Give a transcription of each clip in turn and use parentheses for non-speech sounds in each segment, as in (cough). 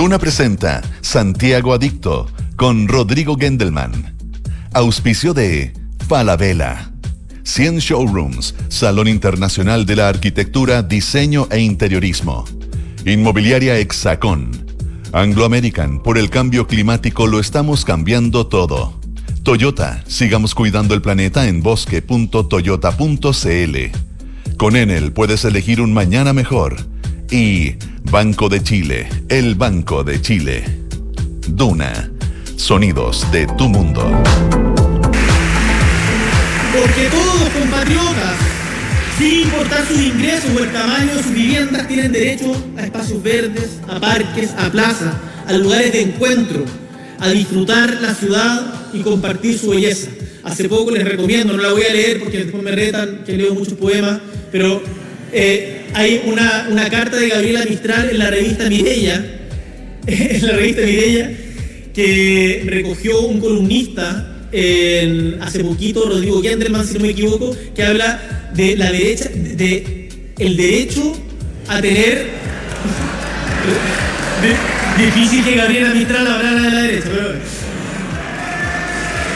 Duna presenta Santiago Adicto con Rodrigo Gendelman. Auspicio de Falabella. 100 Showrooms, Salón Internacional de la Arquitectura, Diseño e Interiorismo. Inmobiliaria Hexacón. Anglo American, por el cambio climático lo estamos cambiando todo. Toyota, sigamos cuidando el planeta en bosque.toyota.cl. Con Enel puedes elegir un mañana mejor. Y Banco de Chile, el Banco de Chile. Duna, sonidos de tu mundo. Porque todos compatriotas, sin importar sus ingresos o el tamaño de sus viviendas, tienen derecho a espacios verdes, a parques, a plazas, a lugares de encuentro, a disfrutar la ciudad y compartir su belleza. Hace poco les recomiendo, no la voy a leer porque después me retan que leo muchos poemas, pero eh, hay una, carta de Gabriela Mistral en la revista Mirella, (laughs) en la revista Mirella, que recogió un columnista hace poquito, Rodrigo Genderman, si no me equivoco, que habla de la derecha, de, el derecho a tener. (laughs) Difícil que Gabriela Mistral hablara de la derecha, pero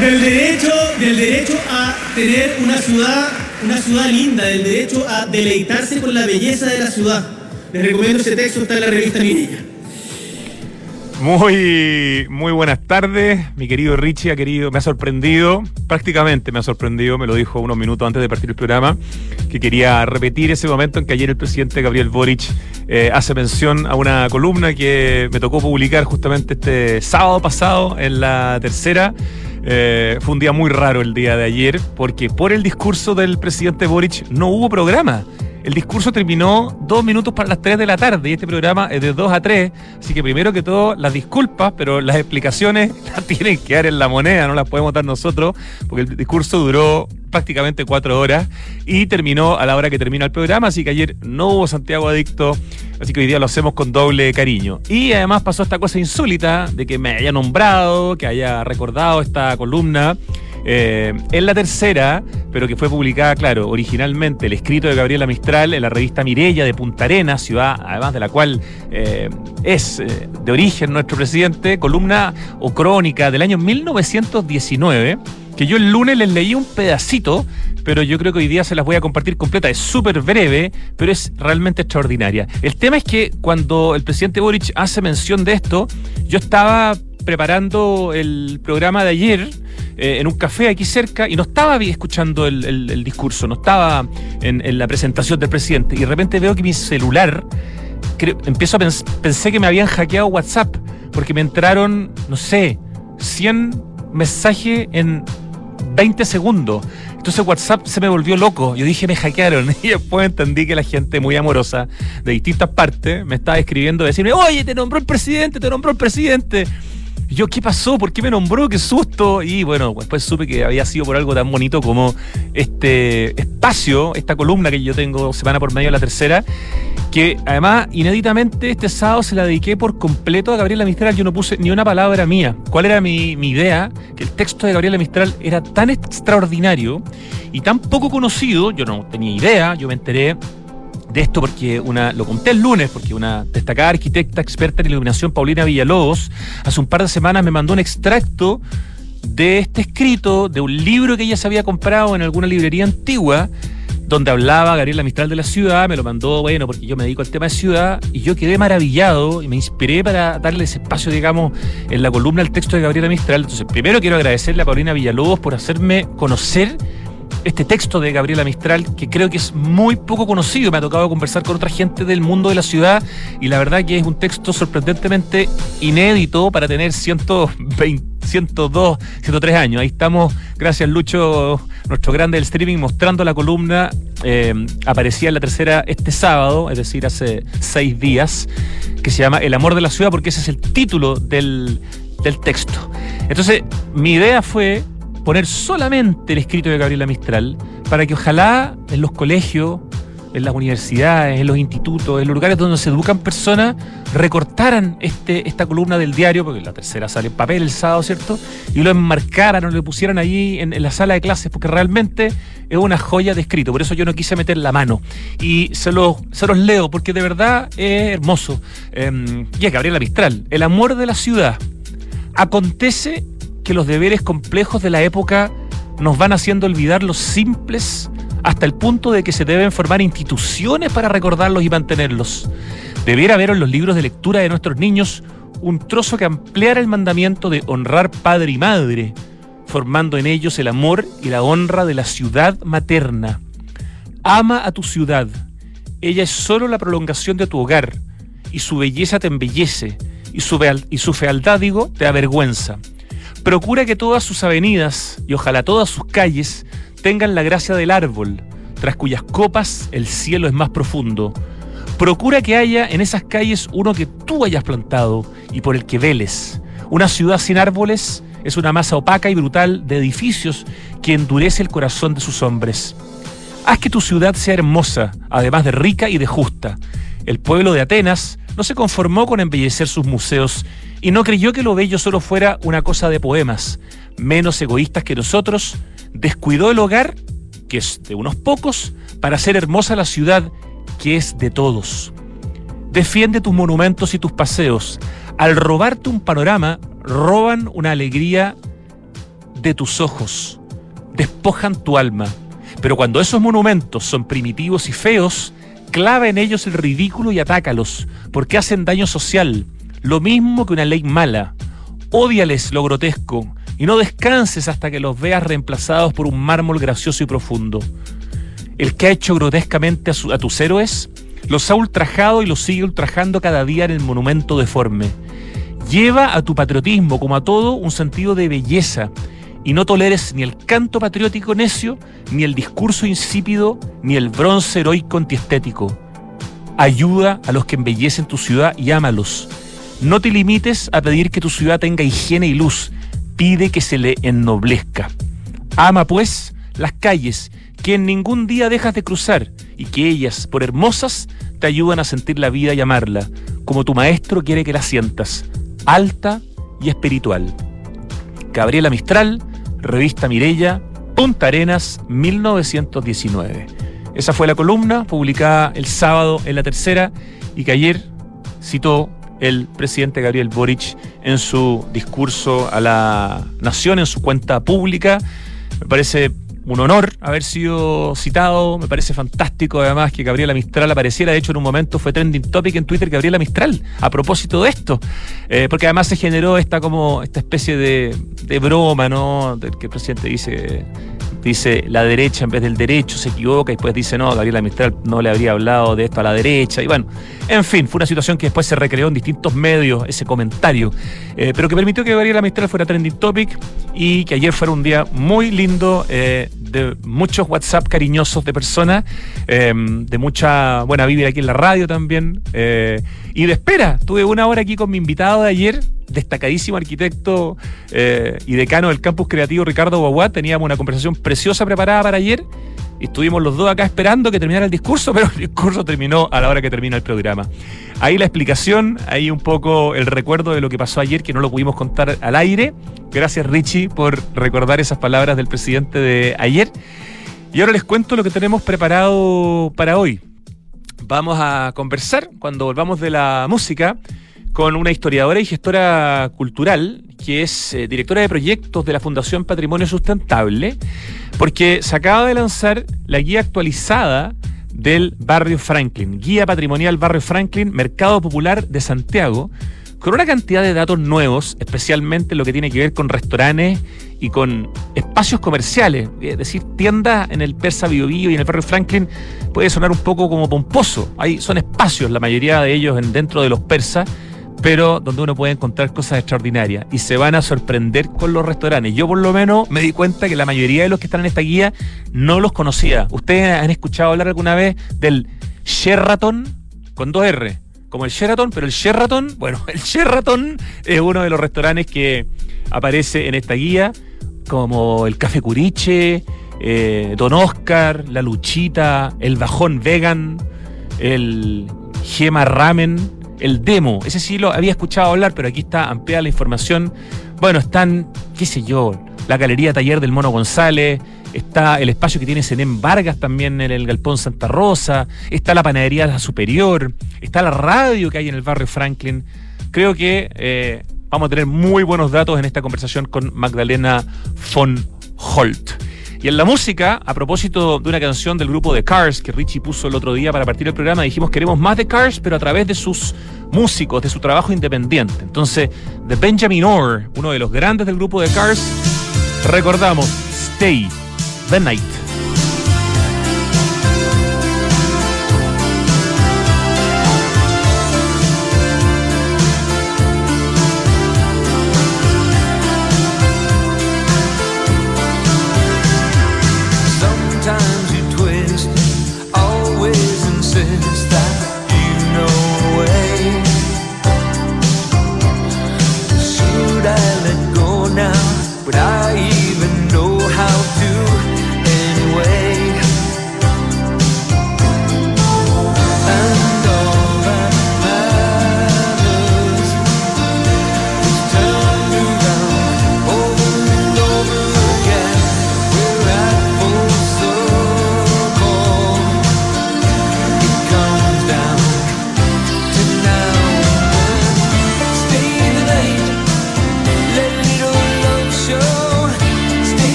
del derecho, del derecho a tener una ciudad, una ciudad linda, del derecho a deleitarse con la belleza de la ciudad. Les recomiendo ese texto, está en la revista Mirilla. Muy, muy buenas tardes, mi querido Richie, ha querido, me ha sorprendido, prácticamente me ha sorprendido, me lo dijo unos minutos antes de partir el programa, que quería repetir ese momento en que ayer el presidente Gabriel Boric eh, hace mención a una columna que me tocó publicar justamente este sábado pasado en la tercera. Eh, fue un día muy raro el día de ayer porque por el discurso del presidente Boric no hubo programa. El discurso terminó dos minutos para las tres de la tarde y este programa es de dos a tres. Así que primero que todo, las disculpas, pero las explicaciones (laughs) las tienen que dar en la moneda, no las podemos dar nosotros, porque el discurso duró prácticamente cuatro horas y terminó a la hora que termina el programa, así que ayer no hubo Santiago Adicto, así que hoy día lo hacemos con doble cariño. Y además pasó esta cosa insólita de que me haya nombrado, que haya recordado esta columna. Eh, en la tercera, pero que fue publicada, claro, originalmente, el escrito de Gabriela Mistral en la revista Mirella de Punta Arenas, ciudad además de la cual eh, es eh, de origen nuestro presidente, columna o crónica del año 1919 que yo el lunes les leí un pedacito, pero yo creo que hoy día se las voy a compartir completa. Es súper breve, pero es realmente extraordinaria. El tema es que cuando el presidente Boric hace mención de esto, yo estaba preparando el programa de ayer eh, en un café aquí cerca y no estaba escuchando el, discurso, no estaba en, en, la presentación del presidente y de repente veo que mi celular, creo, empiezo a pens pensé que me habían hackeado WhatsApp porque me entraron, no sé, 100 mensajes en 20 segundos. Entonces WhatsApp se me volvió loco. Yo dije, me hackearon. (laughs) Y después entendí que la gente muy amorosa de distintas partes me estaba escribiendo, decirme, oye, te nombró el presidente, te nombró el presidente. Yo, ¿qué pasó? ¿Por qué me nombró? ¡Qué susto! Y bueno, después supe que había sido por algo tan bonito como este espacio, esta columna que yo tengo semana por medio de la tercera, que además, inéditamente, este sábado se la dediqué por completo a Gabriela Mistral. Yo no puse ni una palabra mía. ¿Cuál era mi, mi idea? Que el texto de Gabriela Mistral era tan extraordinario y tan poco conocido, yo no tenía idea, yo me enteré de esto porque una, lo conté el lunes, porque una destacada arquitecta experta en iluminación, Paulina Villalobos, hace un par de semanas me mandó un extracto de este escrito, de un libro que ella se había comprado en alguna librería antigua, donde hablaba Gabriela Mistral de la ciudad, me lo mandó, bueno, porque yo me dedico al tema de ciudad, y yo quedé maravillado y me inspiré para darle ese espacio, digamos, en la columna al texto de Gabriela Mistral. Entonces, primero quiero agradecerle a Paulina Villalobos por hacerme conocer este texto de Gabriela Mistral, que creo que es muy poco conocido. Me ha tocado conversar con otra gente del mundo de la ciudad y la verdad que es un texto sorprendentemente inédito para tener 120, 102, 103 años. Ahí estamos, gracias Lucho, nuestro grande del streaming, mostrando la columna. Eh, aparecía en la tercera este sábado, es decir, hace seis días, que se llama El amor de la ciudad, porque ese es el título del, del texto. Entonces, mi idea fue poner solamente el escrito de Gabriela Mistral para que ojalá en los colegios en las universidades, en los institutos, en los lugares donde se educan personas, recortaran este, esta columna del diario, porque la tercera sale en papel el sábado, ¿cierto? Y lo enmarcaran o lo pusieran allí en, la sala de clases, porque realmente es una joya de escrito. Por eso yo no quise meter la mano. Y se, lo, se los leo, porque de verdad es hermoso. Eh, y es Gabriela Mistral. El amor de la ciudad. Acontece que los deberes complejos de la época nos van haciendo olvidar los simples hasta el punto de que se deben formar instituciones para recordarlos y mantenerlos. Debiera haber en los libros de lectura de nuestros niños un trozo que ampliara el mandamiento de honrar padre y madre, formando en ellos el amor y la honra de la ciudad materna. Ama a tu ciudad. Ella es solo la prolongación de tu hogar, y su belleza te embellece, su, y su fealdad, digo, te avergüenza. Procura que todas sus avenidas, y ojalá todas sus calles, tengan la gracia del árbol, tras cuyas copas el cielo es más profundo. Procura que haya en esas calles uno que tú hayas plantado y por el que veles. Una ciudad sin árboles es una masa opaca y brutal de edificios que endurece el corazón de sus hombres. Haz que tu ciudad sea hermosa, además de rica y de justa. El pueblo de Atenas no se conformó con embellecer sus museos y no creyó que lo bello solo fuera una cosa de poemas. Menos egoístas que nosotros, descuidó el hogar, que es de unos pocos, para hacer hermosa la ciudad, que es de todos. Defiende tus monumentos y tus paseos. Al robarte un panorama, roban una alegría de tus ojos, despojan tu alma. Pero cuando esos monumentos son primitivos y feos, clava en ellos el ridículo y atácalos, porque hacen daño social, lo mismo que una ley mala. Odiales lo grotesco, y no descanses hasta que los veas reemplazados por un mármol gracioso y profundo. El que ha hecho grotescamente a, tus héroes los ha ultrajado y los sigue ultrajando cada día en el monumento deforme. Lleva a tu patriotismo, como a todo, un sentido de belleza y no toleres ni el canto patriótico necio, ni el discurso insípido, ni el bronce heroico antiestético. Ayuda a los que embellecen tu ciudad y ámalos. No te limites a pedir que tu ciudad tenga higiene y luz, pide que se le ennoblezca. Ama, pues, las calles que en ningún día dejas de cruzar y que ellas, por hermosas, te ayudan a sentir la vida y amarla, como tu maestro quiere que la sientas, alta y espiritual. Gabriela Mistral, Revista Mirella, Punta Arenas, 1919. Esa fue la columna publicada el sábado en la tercera y que ayer citó el presidente Gabriel Boric en su discurso a la nación, en su cuenta pública. Me parece un honor haber sido citado, me parece fantástico además que Gabriela Mistral apareciera, de hecho en un momento fue trending topic en Twitter Gabriela Mistral, a propósito de esto, eh, porque además se generó esta como esta especie de, de broma, ¿no? Del que el presidente dice dice la derecha en vez del derecho, se equivoca y después dice no, Gabriela Mistral no le habría hablado de esto a la derecha. Y bueno, en fin, fue una situación que después se recreó en distintos medios, ese comentario, eh, pero que permitió que Gabriela Mistral fuera trending topic y que ayer fuera un día muy lindo, eh, de muchos WhatsApp cariñosos de personas, eh, de mucha buena vivir aquí en la radio también. y de espera, tuve una hora aquí con mi invitado de ayer, destacadísimo arquitecto eh, y decano del campus creativo Ricardo Guaguá. Teníamos una conversación preciosa preparada para ayer estuvimos los dos acá esperando que terminara el discurso, (laughs) pero el discurso terminó a la hora que termina el programa. Ahí la explicación, ahí un poco el recuerdo de lo que pasó ayer, que no lo pudimos contar al aire. Gracias Richie por recordar esas palabras del presidente de ayer. Y ahora les cuento lo que tenemos preparado para hoy. Vamos a conversar cuando volvamos de la música con una historiadora y gestora cultural, que es eh, directora de proyectos de la Fundación Patrimonio Sustentable, porque se acaba de lanzar la guía actualizada del barrio Franklin, guía patrimonial barrio Franklin, Mercado Popular de Santiago, con una cantidad de datos nuevos, especialmente lo que tiene que ver con restaurantes y con espacios comerciales. Es decir, tiendas en el Persa Bio, Bio y en el barrio Franklin puede sonar un poco como pomposo. Hay, son espacios, la mayoría de ellos en, dentro de los persas, pero donde uno puede encontrar cosas extraordinarias y se van a sorprender con los restaurantes. Yo por lo menos me di cuenta que la mayoría de los que están en esta guía no los conocía. ¿Ustedes han escuchado hablar alguna vez del Sheraton con dos R? Como el Sheraton, pero el Sheraton, (laughs) bueno, el Sheraton es uno de los restaurantes que aparece en esta guía, como el Café Curiche, eh, Don Oscar, La Luchita, El Bajón Vegan, el Gema Ramen, el demo. Ese sí lo había escuchado hablar, pero aquí está ampliada la información. Bueno, están, qué sé yo, la Galería Taller del Mono González, está el espacio que tiene Senén Vargas también en el Galpón Santa Rosa, está la Panadería La Superior, está la radio que hay en el barrio Franklin. Creo que eh, vamos a tener muy buenos datos en esta conversación con Magdalena von Holt. Y en la música, a propósito de una canción del grupo The Cars que Richie puso el otro día para partir el programa, dijimos queremos más de Cars, pero a través de sus músicos, de su trabajo independiente. Entonces, de Benjamin Orr, uno de los grandes del grupo The Cars, recordamos Stay the Night.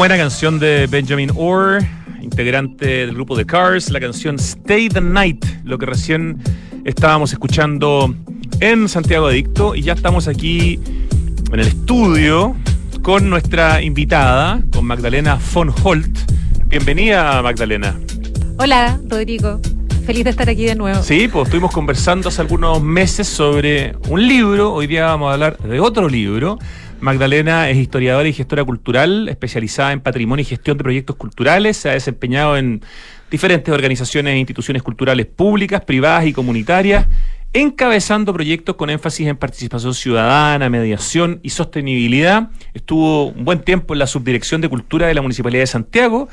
Buena canción de Benjamin Orr, integrante del grupo The Cars, la canción Stay the Night, lo que recién estábamos escuchando en Santiago Adicto y ya estamos aquí en el estudio con nuestra invitada, con Magdalena von Holt. Bienvenida, Magdalena. Hola, Rodrigo. Feliz de estar aquí de nuevo. Sí, pues estuvimos conversando hace algunos meses sobre un libro. Hoy día vamos a hablar de otro libro. Magdalena es historiadora y gestora cultural, especializada en patrimonio y gestión de proyectos culturales. Se ha desempeñado en diferentes organizaciones e instituciones culturales públicas, privadas y comunitarias, encabezando proyectos con énfasis en participación ciudadana, mediación y sostenibilidad. Estuvo un buen tiempo en la Subdirección de Cultura de la Municipalidad de Santiago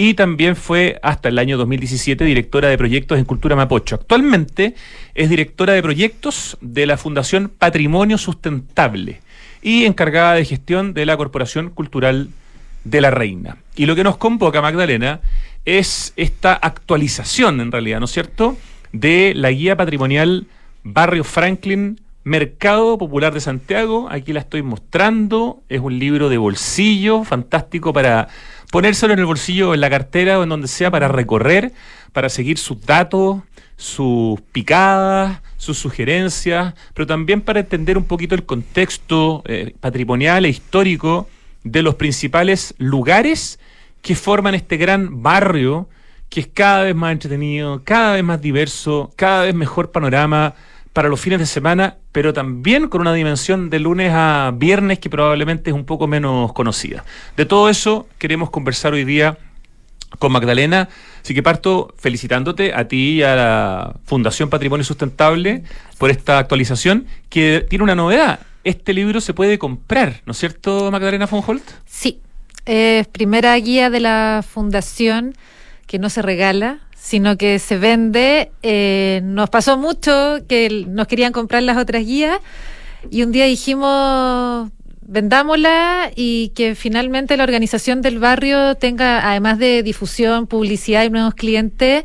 y también fue hasta el año 2017 directora de proyectos en Cultura Mapocho. Actualmente es directora de proyectos de la Fundación Patrimonio Sustentable y encargada de gestión de la Corporación Cultural de la Reina. Y lo que nos convoca, Magdalena, es esta actualización, en realidad, ¿no es cierto?, de la guía patrimonial Barrio Franklin, Mercado Popular de Santiago. Aquí la estoy mostrando. Es un libro de bolsillo, fantástico para ponérselo en el bolsillo, en la cartera o en donde sea, para recorrer, para seguir sus datos, sus picadas, sus sugerencias, pero también para entender un poquito el contexto eh, patrimonial e histórico de los principales lugares que forman este gran barrio que es cada vez más entretenido, cada vez más diverso, cada vez mejor panorama para los fines de semana, pero también con una dimensión de lunes a viernes que probablemente es un poco menos conocida. De todo eso queremos conversar hoy día con Magdalena. Así que parto felicitándote a ti y a la Fundación Patrimonio Sustentable por esta actualización que tiene una novedad. Este libro se puede comprar, ¿no es cierto, Magdalena von Holt? Sí, primera guía de la Fundación que no se regala, sino que se vende. Eh, nos pasó mucho que nos querían comprar las otras guías y un día dijimos, vendámosla y que finalmente la organización del barrio tenga, además de difusión, publicidad y nuevos clientes,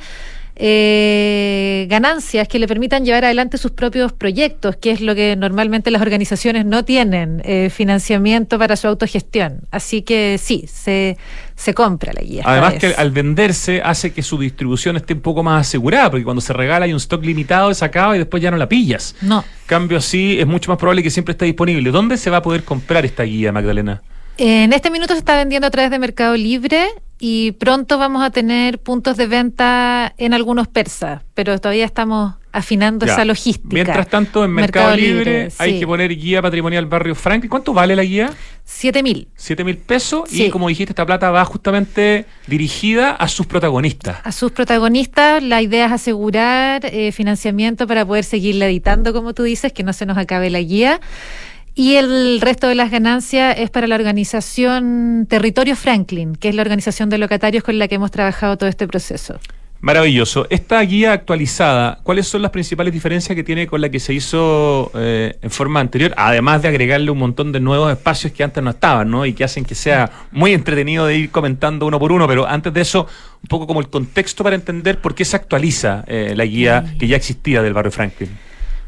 eh, ganancias que le permitan llevar adelante sus propios proyectos, que es lo que normalmente las organizaciones no tienen, eh, financiamiento para su autogestión. Así que sí, se, se compra la guía. Además que al venderse hace que su distribución esté un poco más asegurada, porque cuando se regala hay un stock limitado, se acaba y después ya no la pillas. No. Cambio así, es mucho más probable que siempre esté disponible. ¿Dónde se va a poder comprar esta guía, Magdalena? En este minuto se está vendiendo a través de Mercado Libre y pronto vamos a tener puntos de venta en algunos persas, pero todavía estamos afinando esa logística. Mientras tanto, en Mercado, Libre, hay que poner guía patrimonial Barrio Franklin. ¿Cuánto vale la guía? Siete mil. Siete mil pesos y como dijiste, esta plata va justamente dirigida a sus protagonistas. A sus protagonistas, la idea es asegurar eh, financiamiento para poder seguirla editando, como tú dices, que no se nos acabe la guía. Y el resto de las ganancias es para la organización Territorio Franklin, que es la organización de locatarios con la que hemos trabajado todo este proceso. Maravilloso. Esta guía actualizada, ¿cuáles son las principales diferencias que tiene con la que se hizo eh, en forma anterior? Además de agregarle un montón de nuevos espacios que antes no estaban, ¿no? Y que hacen que sea muy entretenido de ir comentando uno por uno. Pero antes de eso, un poco como el contexto para entender por qué se actualiza eh, la guía que ya existía del barrio Franklin.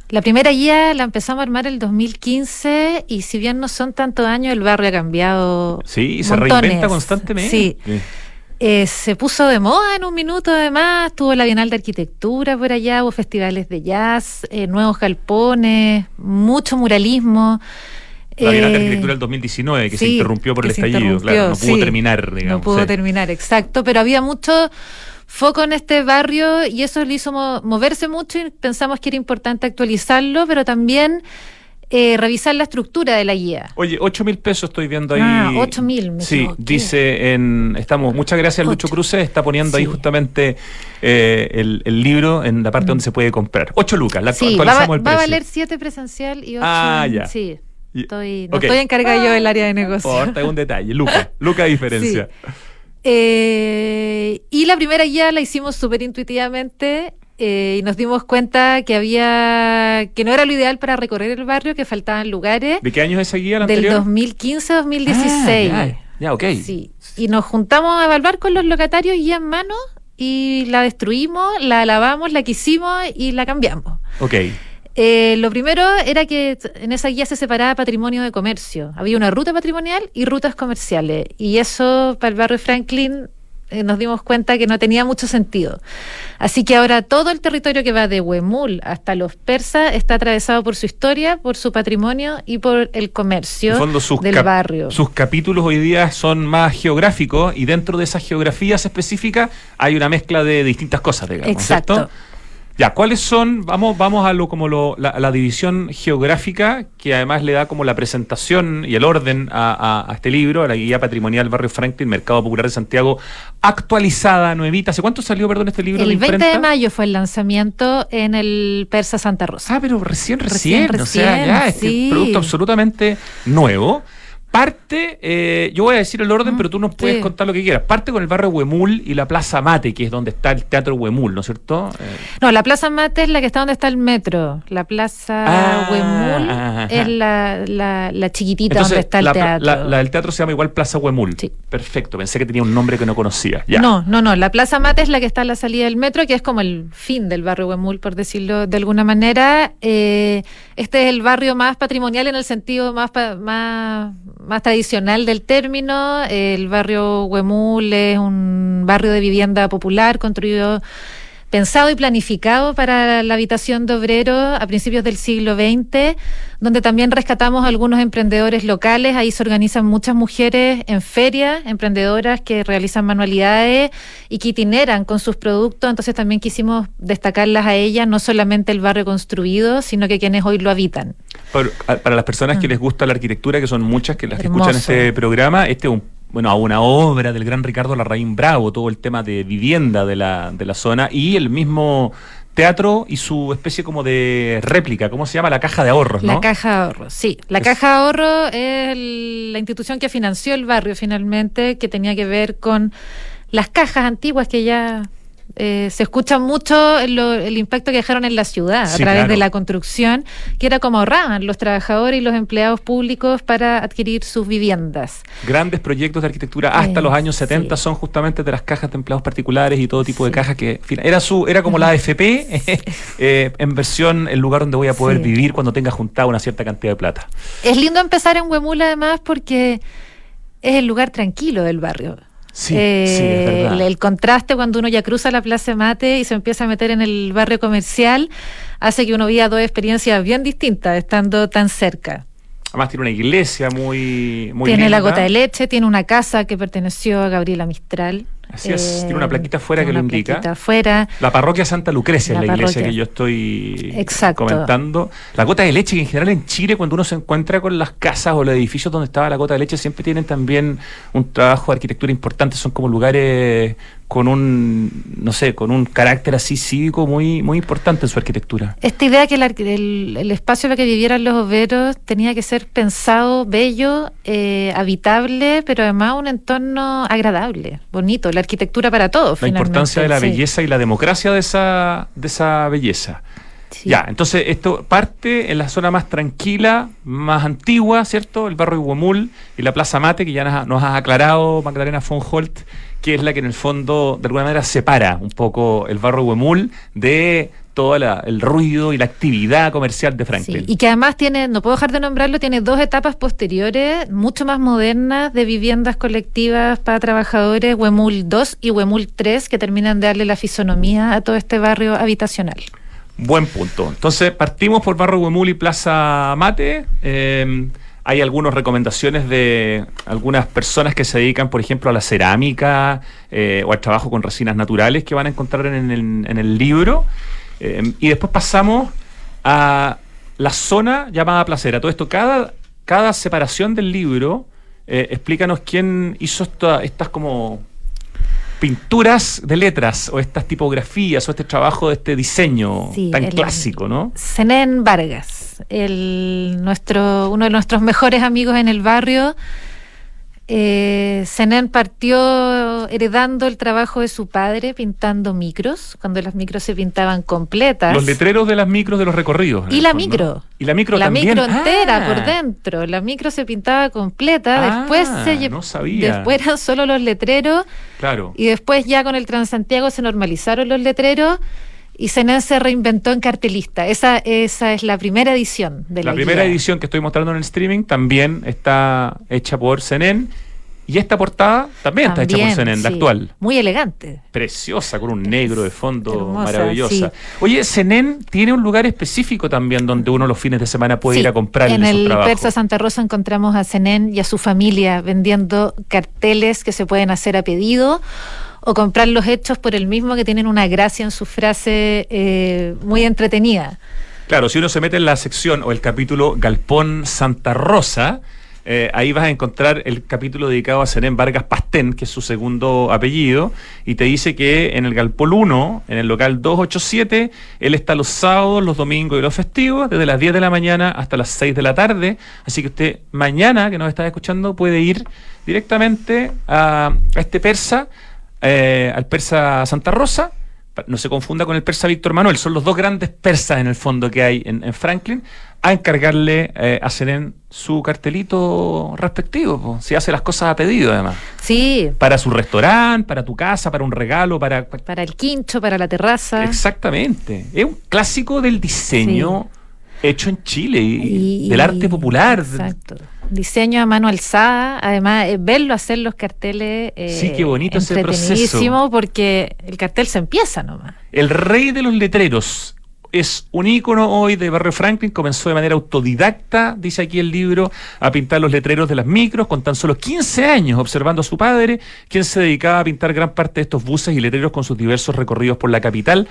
La primera guía la empezamos a armar el 2015 y si bien no son tantos años, el barrio ha cambiado. Sí, se reinventa constantemente. Sí. Eh, se puso de moda en un minuto además, tuvo la Bienal de Arquitectura por allá, hubo festivales de jazz, eh, nuevos galpones, mucho muralismo. La Bienal de eh, Arquitectura del 2019, que se interrumpió por el estallido, claro, no pudo terminar, digamos. No pudo terminar, exacto, pero había mucho foco en este barrio y eso le hizo moverse mucho y pensamos que era importante actualizarlo, pero también eh, revisar la estructura de la guía. Oye, 8 mil pesos estoy viendo ahí. Ah, 8 mil. Sí, dice en. Estamos, muchas gracias, Lucho Cruces, está poniendo ahí justamente eh, el, libro en la parte mm. donde se puede comprar. 8 lucas, la sí, actualizamos va, el precio. Va a valer 7 presencial y 8. Ah, ya. Sí. Estoy, no estoy encargada yo del área de negocio. Importa, un detalle. Luca, Luca (laughs) diferencia. Sí. Eh, y la primera guía la hicimos súper intuitivamente eh, y nos dimos cuenta que había que no era lo ideal para recorrer el barrio, que faltaban lugares. ¿De qué año es esa guía la Del 2015-2016. Ah, ya, ok. Sí. Y nos juntamos a evaluar con los locatarios guía en mano y la destruimos, la lavamos, la quisimos y la cambiamos. Ok. Eh, lo primero era que en esa guía se separaba patrimonio de comercio. Había una ruta patrimonial y rutas comerciales. Y eso para el barrio Franklin eh, nos dimos cuenta que no tenía mucho sentido. Así que ahora todo el territorio que va de Huemul hasta los persas está atravesado por su historia, por su patrimonio y por el comercio del barrio. Sus capítulos hoy día son más geográficos y dentro de esas geografías específicas hay una mezcla de distintas cosas, digamos. Exacto. Ya, ¿cuáles son? Vamos, vamos a lo como lo, la, división geográfica que además le da como la presentación y el orden a, este libro, a la guía patrimonial Barrio Franklin, Mercado Popular de Santiago, actualizada, nuevita. ¿Hace cuánto salió, perdón, este libro? El 20 de mayo fue el lanzamiento en el Persa Santa Rosa. Ah, pero recién, recién, o sea, ya, este sí. producto absolutamente nuevo parte, eh, yo voy a decir el orden, pero tú nos puedes contar lo que quieras. Parte con el barrio Huemul y la Plaza Mate, que es donde está el Teatro Huemul, ¿no es cierto? Eh, no, la Plaza Mate es la que está donde está el metro. La Plaza ah, Huemul es la, la, chiquitita donde está el teatro. La, del teatro se llama igual Plaza Huemul. Sí. Perfecto, pensé que tenía un nombre que no conocía. No, no, no. La Plaza Mate es la que está a la salida del metro, que es como el fin del barrio Huemul, por decirlo de alguna manera. Eh, este es el barrio más patrimonial en el sentido más, más más tradicional del término. El barrio Huemul es un barrio de vivienda popular construido pensado y planificado para la habitación de obreros a principios del siglo XX, donde también rescatamos algunos emprendedores locales. Ahí se organizan muchas mujeres en ferias, emprendedoras que realizan manualidades y que itineran con sus productos. Entonces también quisimos destacarlas a ellas, no solamente el barrio construido, sino que quienes hoy lo habitan. Para, las personas que mm. les gusta la arquitectura, que son muchas que las que escuchan este programa, este es un bueno, a una obra del gran Ricardo Larraín Bravo, todo el tema de vivienda de la, de la zona y el mismo teatro y su especie como de réplica, ¿cómo se llama? La Caja de Ahorros, ¿no? La Caja de Ahorros, sí. La Caja de Ahorros es la institución que financió el barrio finalmente, que tenía que ver con las cajas antiguas que ya eh, se escucha mucho el impacto que dejaron en la ciudad a través de la construcción, que era como ahorraban los trabajadores y los empleados públicos para adquirir sus viviendas. Grandes proyectos de arquitectura hasta los años 70 son justamente de las cajas de empleados particulares y todo tipo de cajas que era su era como la AFP (laughs) (laughs) eh, en versión el lugar donde voy a poder vivir cuando tenga juntado una cierta cantidad de plata. Es lindo empezar en Huemula además porque es el lugar tranquilo del barrio. Sí, eh, el, contraste cuando uno ya cruza la Plaza Mate y se empieza a meter en el barrio comercial hace que uno viva dos experiencias bien distintas estando tan cerca. Además tiene una iglesia muy, muy Tiene la gota de leche, tiene una casa que perteneció a Gabriela Mistral. Así es, tiene una plaquita afuera que lo indica. Afuera. La parroquia Santa Lucrecia es la iglesia que yo estoy comentando. La gota de leche, que en general en Chile, cuando uno se encuentra con las casas o los edificios donde estaba la gota de leche, siempre tienen también un trabajo de arquitectura importante. Son como lugares con un, no sé, con un carácter así cívico muy, muy importante en su arquitectura. Esta idea que el, el, espacio en el que vivieran los obreros tenía que ser pensado, bello, eh, habitable, pero además un entorno agradable, bonito, la arquitectura para todos. La importancia de la belleza y la democracia de esa, de esa belleza. Ya, entonces esto parte en la zona más tranquila, más antigua, ¿cierto? El barrio Huemul y la Plaza Mate, que ya nos, nos has aclarado, Magdalena von Holt, que es la que en el fondo de alguna manera separa un poco el barrio Huemul de todo el ruido y la actividad comercial de Franklin. y que además tiene, no puedo dejar de nombrarlo, tiene dos etapas posteriores, mucho más modernas, de viviendas colectivas para trabajadores, Huemul 2 y Huemul 3, que terminan de darle la fisonomía a todo este barrio habitacional. Buen punto. Entonces partimos por Barrio Huemul y Plaza Mate. Eh, hay algunas recomendaciones de algunas personas que se dedican, por ejemplo, a la cerámica eh, o al trabajo con resinas naturales que van a encontrar en el, libro. Eh, y después pasamos a la zona llamada placera. Todo esto, cada, cada separación del libro, eh, explícanos quién hizo estas como pinturas de letras o estas tipografías o este trabajo de este diseño tan clásico, ¿no? Zenén Vargas, el, nuestro, uno de nuestros mejores amigos en el barrio, eh, partió heredando el trabajo de su padre pintando micros, cuando las micros se pintaban completas. Los letreros de las micros de los recorridos. Y la micro. Y la micro la micro entera por ah. dentro. La micro se pintaba completa. después ah, se no sabía. Después eran solo los letreros. Claro. Y después ya con el Transantiago se normalizaron los letreros y Zenén se reinventó en cartelista. Esa, esa es la primera edición de la La primera guía. edición que estoy mostrando en el streaming también está hecha por Zenén. Y esta portada también, está hecha por Zenén, la actual. Muy elegante. Preciosa, con un negro de fondo Hermosa, maravillosa. sí. Oye, Zenén tiene un lugar específico también donde uno los fines de semana puede Sí, ir a comprarle En el trabajos. Persa Santa Rosa encontramos a Zenén y a su familia vendiendo carteles que se pueden hacer a pedido o comprarlos hechos por el mismo que tienen una gracia en su frase eh, muy entretenida. Claro, si uno se mete en la sección o el capítulo Galpón Santa Rosa, eh, ahí vas a encontrar el capítulo dedicado a Zenén Vargas Pastén, que es su segundo apellido, y te dice que en el Galpón 1, en el local 287, él está los sábados, los domingos y los festivos, desde las 10 de la mañana hasta las 6 de la tarde. Así que usted mañana, que nos está escuchando, puede ir directamente a este persa, eh, al persa Santa Rosa, no se confunda con el persa Víctor Manuel, son los dos grandes persas en el fondo que hay en, en Franklin, a encargarle eh, a Zenén su cartelito respectivo, po, si hace las cosas a pedido además, Sí, para su restaurante, para tu casa, para un regalo, para... para el quincho, para la terraza. Exactamente, es un clásico del diseño hecho en Chile y, del arte popular. Exacto. Diseño a mano alzada, además eh, verlo hacer los carteles eh, Sí, qué bonito ese entretenidísimo porque el cartel se empieza nomás. El rey de los letreros es un ícono hoy de Barrio Franklin, comenzó de manera autodidacta, dice aquí el libro, a pintar los letreros de las micros con tan solo 15 años, observando a su padre, quien se dedicaba a pintar gran parte de estos buses y letreros con sus diversos recorridos por la capital,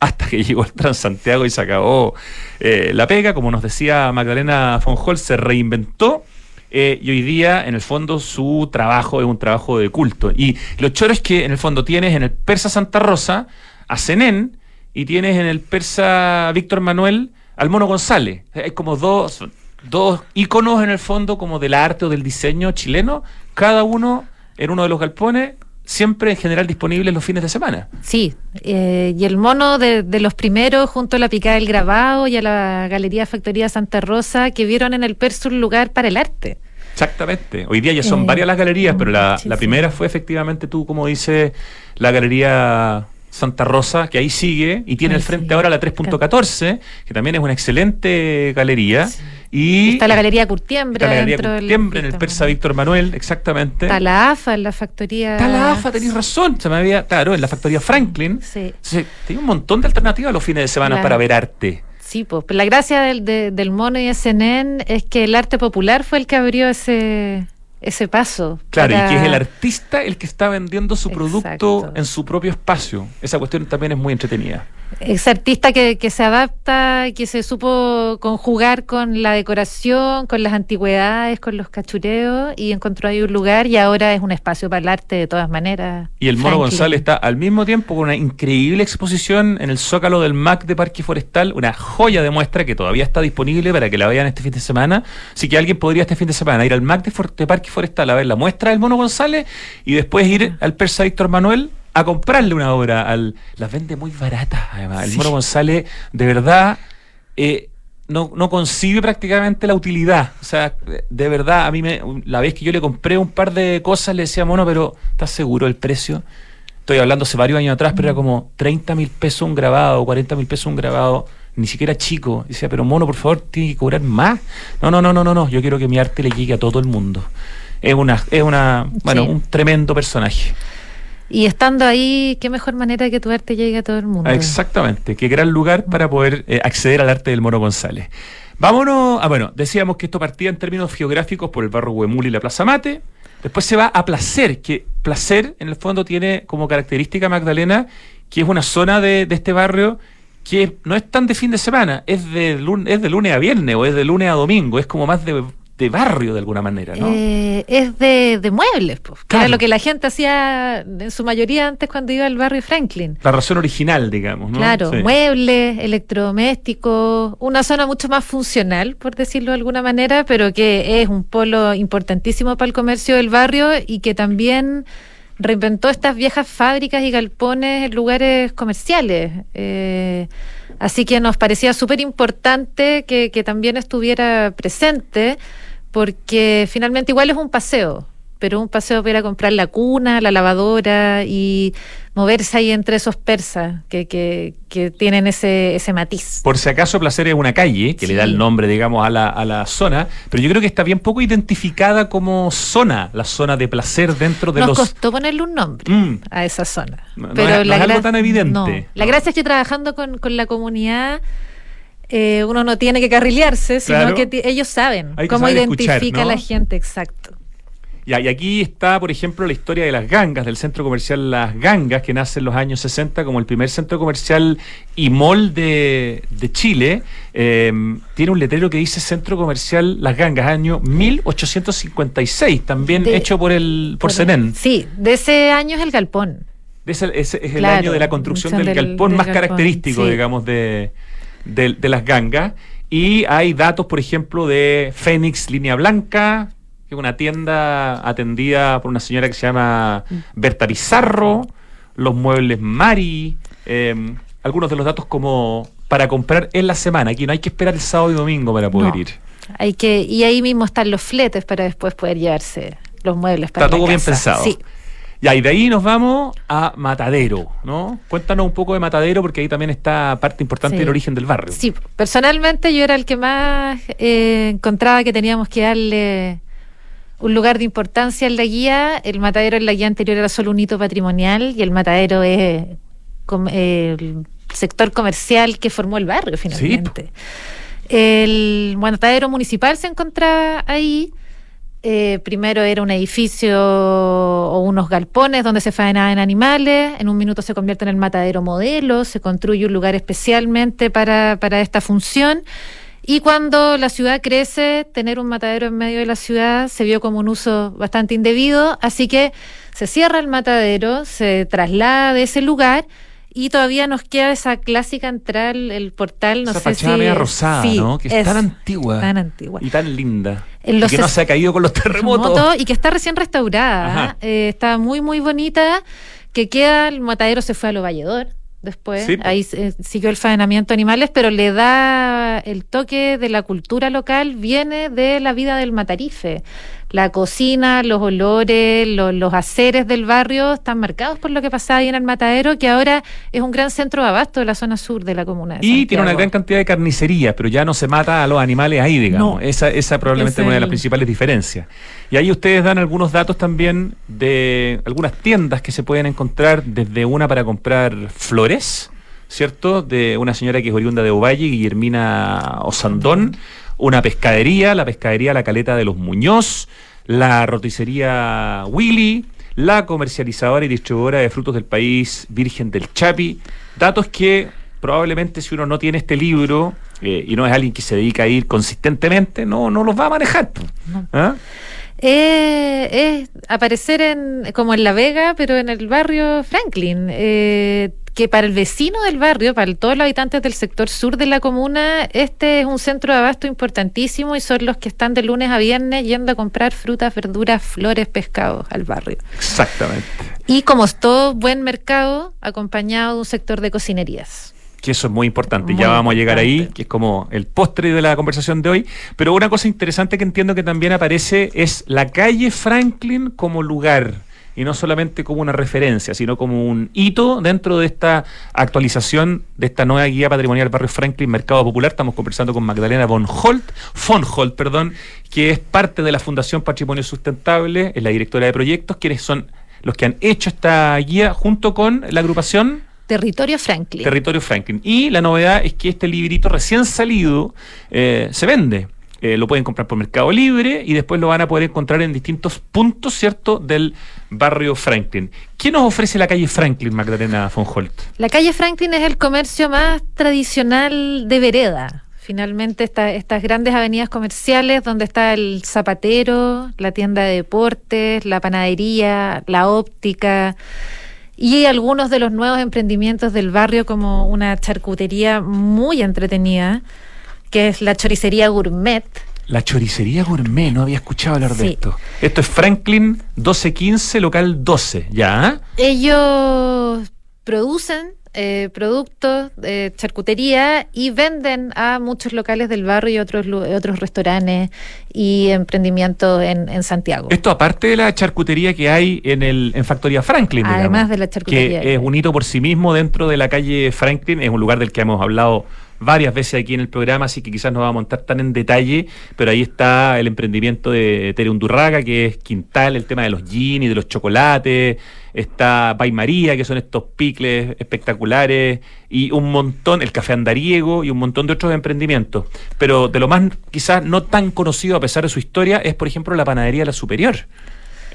hasta que llegó el Transantiago y se acabó eh, la pega, como nos decía Magdalena von Hol, se reinventó. eh, y hoy día, en el fondo, su trabajo es un trabajo de culto. Y lo choro es que, en el fondo, tienes en el Persa Santa Rosa a Zenén y tienes en el Persa Víctor Manuel al Mono González. Hay como dos, dos íconos, en el fondo, como del arte o del diseño chileno, cada uno en uno de los galpones, siempre en general disponibles los fines de semana. Sí, eh, y el mono de, de los primeros, junto a la Picada del Grabado y a la Galería Factoría Santa Rosa, que vieron en el Persa un lugar para el arte. Exactamente. Hoy día ya son Eh, varias las galerías, pero la, sí, la sí. primera fue efectivamente tú, como dice la galería Santa Rosa, que ahí sigue y tiene al frente ahora la 3.14, que también es una excelente galería. Y Está la Galería Curtiembre. está la galería dentro del Curtiembre, en el Persa. Víctor Manuel, exactamente. Está la AFA, en la factoría. Está la AFA, tenéis razón. Se me había, claro, en la factoría Franklin. Sí. Sí, Tiene un montón de alternativas los fines de semana para ver arte. Sí, pues la gracia del, de- del mono y SNN es que el arte popular fue el que abrió ese, ese paso. Claro, para- y que es el artista el que está vendiendo su producto Exacto. en su propio espacio. Esa cuestión también es muy entretenida. Ese artista que, que se adapta, que se supo conjugar con la decoración, con las antigüedades, con los cachureos y encontró ahí un lugar y ahora es un espacio para el arte de todas maneras. Y el Mono Franklin. González está al mismo tiempo con una increíble exposición en el Zócalo del MAC de Parque Forestal, una joya de muestra que todavía está disponible para que la vean este fin de semana. Así que alguien podría este fin de semana ir al MAC de, For- de Parque Forestal a ver la muestra del Mono González y después ir al Persa Víctor Manuel a comprarle una obra. Al, las vende muy baratas, además. El. Mono González, de verdad. eh, no, no concibe prácticamente la utilidad. O sea, de verdad, a mí me, la vez que yo le compré un par de cosas, le decía, mono, pero ¿estás seguro del precio? Estoy hablando hace varios años atrás, pero era como 30 mil pesos un grabado, 40 mil pesos un grabado, ni siquiera chico. Decía, pero mono, por favor, tiene que cobrar más. No, no, no, no, no, no. Yo quiero que mi arte le llegue a todo el mundo. Es una, es una, bueno, Sí. un tremendo personaje. Y estando ahí, qué mejor manera que tu arte llegue a todo el mundo. Exactamente, qué gran lugar para poder eh, acceder al arte del Mono González. Vámonos, ah, bueno, decíamos que esto partía en términos geográficos por el barrio Huemul y la Plaza Mate. Después se va a Placer, que Placer en el fondo tiene como característica Magdalena que es una zona de, de este barrio que no es tan de fin de semana, es de, lun- es de lunes a viernes o es de lunes a domingo, es como más de, de barrio de alguna manera, ¿no? Eh, es de, de muebles, pues, Claro. era lo que la gente hacía en su mayoría antes cuando iba al barrio Franklin. La razón original, digamos, ¿no? Claro, Sí. muebles, electrodomésticos, una zona mucho más funcional, por decirlo de alguna manera, pero que es un polo importantísimo para el comercio del barrio y que también reinventó estas viejas fábricas y galpones en lugares comerciales. Eh, así que nos parecía súper importante que, que también estuviera presente, porque finalmente igual es un paseo, pero un paseo para ir a comprar la cuna, la lavadora y moverse ahí entre esos persas que, que, que tienen ese, ese matiz. Por si acaso, Placer es una calle que Sí. le da el nombre, digamos, a la, a la zona, pero yo creo que está bien poco identificada como zona, la zona de placer dentro de Nos los. costó ponerle un nombre Mm. a esa zona. No- no es- no es algo tan evidente. no. La No. gracia es que trabajando con, con la comunidad eh, uno no tiene que carrilearse, sino Claro. que ellos saben cómo saber escuchar, identifica ¿no? la gente, exacto. Ya, y aquí está, por ejemplo, la historia de las gangas, del centro comercial Las Gangas, que nace en los años 60 como el primer centro comercial y mall de, de Chile. Eh, tiene un letrero que dice Centro Comercial Las Gangas, año 1856, también De- hecho por el por Por- Senén. Sí, de ese año es el galpón. Ese, ese es el año de la construcción del, del- galpón del más galpón, característico, sí. digamos, de, de, de las gangas. Y hay datos, por ejemplo, de Fénix Línea Blanca, que es una tienda atendida por una señora que se llama Berta Pizarro, los muebles Mari, eh, algunos de los datos como para comprar en la semana. Aquí no hay que esperar el sábado y domingo para poder No. ir. Hay que, y ahí mismo están los fletes para después poder llevarse los muebles para Está la todo bien pensado. Sí. Ya, y de ahí nos vamos a Matadero, ¿no? Cuéntanos un poco de Matadero, porque ahí también está parte importante Sí. del origen del barrio. Sí, personalmente yo era el que más eh, encontraba que teníamos que darle un lugar de importancia en la guía. El matadero en la guía anterior era solo un hito patrimonial y el matadero es com- el sector comercial que formó el barrio finalmente. El matadero municipal se encontraba ahí. Eh, primero era un edificio o unos galpones donde se faenaban animales. En un minuto se convierte en el matadero modelo. Se construye un lugar especialmente para, para esta función. Y cuando la ciudad crece, tener un matadero en medio de la ciudad se vio como un uso bastante indebido. Así que se cierra el matadero, se traslada de ese lugar. Y todavía nos queda esa clásica entrada, el, portal, no Esa sé fachada si... media rosada, sí, ¿no? Que es, tan antigua. Tan antigua. Y tan linda. En Y que no se ha caído con los terremotos. terremoto y que está recién restaurada. Eh, está muy, muy bonita. Que queda, el matadero se fue a lo Valledor después. Sí. Ahí eh, siguió el faenamiento de animales, pero le da el toque de la cultura local, viene de la vida del matarife. La cocina, los olores, lo- los haceres del barrio están marcados por lo que pasaba ahí en el matadero, que ahora es un gran centro de abasto de la zona sur de la comuna. De Y tiene una gran cantidad de carnicerías, pero ya no se mata a los animales ahí, digamos. No. Esa, esa probablemente Es una de las principales diferencias. Y ahí ustedes dan algunos datos también de algunas tiendas que se pueden encontrar, desde una para comprar flores, ¿cierto? De una señora que es oriunda de Ovalle, Guillermina Osandón, una pescadería, la pescadería La Caleta de los Muñoz, la roticería Willy, la comercializadora y distribuidora de frutos del país Virgen del Chapi, datos que probablemente si uno no tiene este libro eh, y no es alguien que se dedica a ir consistentemente, no, no los va a manejar. ¿Ah? Eh, es aparecer en como en La Vega, pero en el barrio Franklin. eh, que para el vecino del barrio, para el- todos los habitantes del sector sur de la comuna, este es un centro de abasto importantísimo y son los que están de lunes a viernes yendo a comprar frutas, verduras, flores, pescados al barrio. Exactamente. Y como es todo buen mercado, acompañado de un sector de cocinerías. Que eso es muy importante. Muy ya vamos a llegar ahí, que es como el postre de la conversación de hoy. Pero una cosa interesante que entiendo que también aparece es la calle Franklin como lugar. Y no solamente como una referencia, sino como un hito dentro de esta actualización de esta nueva guía patrimonial Barrio Franklin Mercado Popular. Estamos conversando con Magdalena von Holt, von Holt, perdón, que es parte de la Fundación Patrimonio Sustentable, es la directora de proyectos, quienes son los que han hecho esta guía junto con la agrupación Territorio Franklin. Territorio Franklin. Y la novedad es que este librito recién salido eh, se vende. Eh, lo pueden comprar por Mercado Libre y después lo van a poder encontrar en distintos puntos, ¿cierto?, del barrio Franklin. ¿Qué nos ofrece la calle Franklin, Magdalena von Holt? La calle Franklin es el comercio más tradicional de vereda. Finalmente, esta- estas grandes avenidas comerciales donde está el zapatero, la tienda de deportes, la panadería, la óptica y algunos de los nuevos emprendimientos del barrio como una charcutería muy entretenida, que es la choricería gourmet, La choricería gourmet, no había escuchado hablar de Sí. esto. Esto es Franklin 1215, local 12, ¿ya? Ellos producen eh, productos de charcutería y venden a muchos locales del barrio y otros, otros restaurantes y emprendimientos en, en Santiago. Esto aparte de la charcutería que hay en el en Factoría Franklin. digamos, Además de la charcutería que Que es un hito por sí mismo dentro de la calle Franklin. Es un lugar del que hemos hablado varias veces aquí en el programa, así que quizás no vamos a montar tan en detalle, pero ahí está el emprendimiento de Tere Undurraga, que es Quintal, el tema de los jeans de los chocolates, está Bay María, que son estos picles espectaculares, y un montón, el Café Andariego y un montón de otros emprendimientos. Pero de lo más quizás no tan conocido a pesar de su historia es, por ejemplo, la panadería La Superior.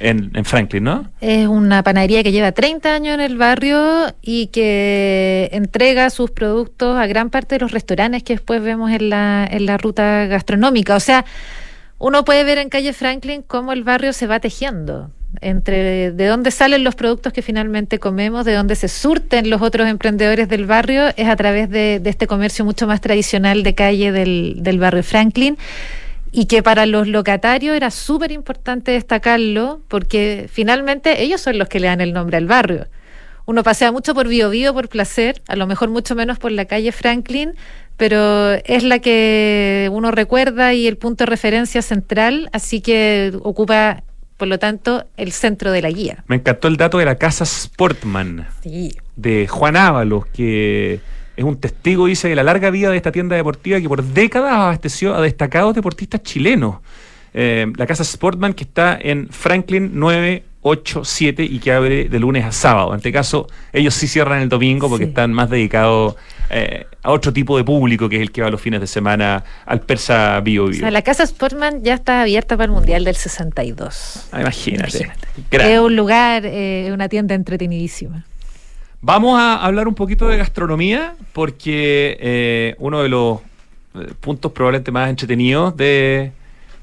En, Franklin, ¿no? Es una panadería que lleva 30 años en el barrio y que entrega sus productos a gran parte de los restaurantes que después vemos en la, en la ruta gastronómica. O sea, uno puede ver en calle Franklin cómo el barrio se va tejiendo entre de dónde salen los productos que finalmente comemos, de dónde se surten los otros emprendedores del barrio, es a través de, de este comercio mucho más tradicional de calle del, del barrio Franklin y que para los locatarios era súper importante destacarlo porque finalmente ellos son los que le dan el nombre al barrio. Uno pasea mucho por Bio Bio por placer, a lo mejor mucho menos por la calle Franklin, pero es la que uno recuerda y el punto de referencia central, así que ocupa, por lo tanto, el centro de la guía. Me encantó el dato de la casa Sportman. Sí. de Juan Ábalos, que es un testigo, dice, de la larga vida de esta tienda deportiva que por décadas abasteció a destacados deportistas chilenos. Eh, la casa Sportman que está en Franklin 987 y que abre de lunes a sábado. En este caso, ellos sí cierran el domingo porque Sí. están más dedicados eh, a otro tipo de público que es el que va los fines de semana al Persa Bio O Bio. sea, la casa Sportman ya está abierta para el Mundial del 62. Ah, imagínate. Es un lugar, eh, una tienda entretenidísima. Vamos a hablar un poquito de gastronomía porque eh, uno de los eh, puntos probablemente más entretenidos de,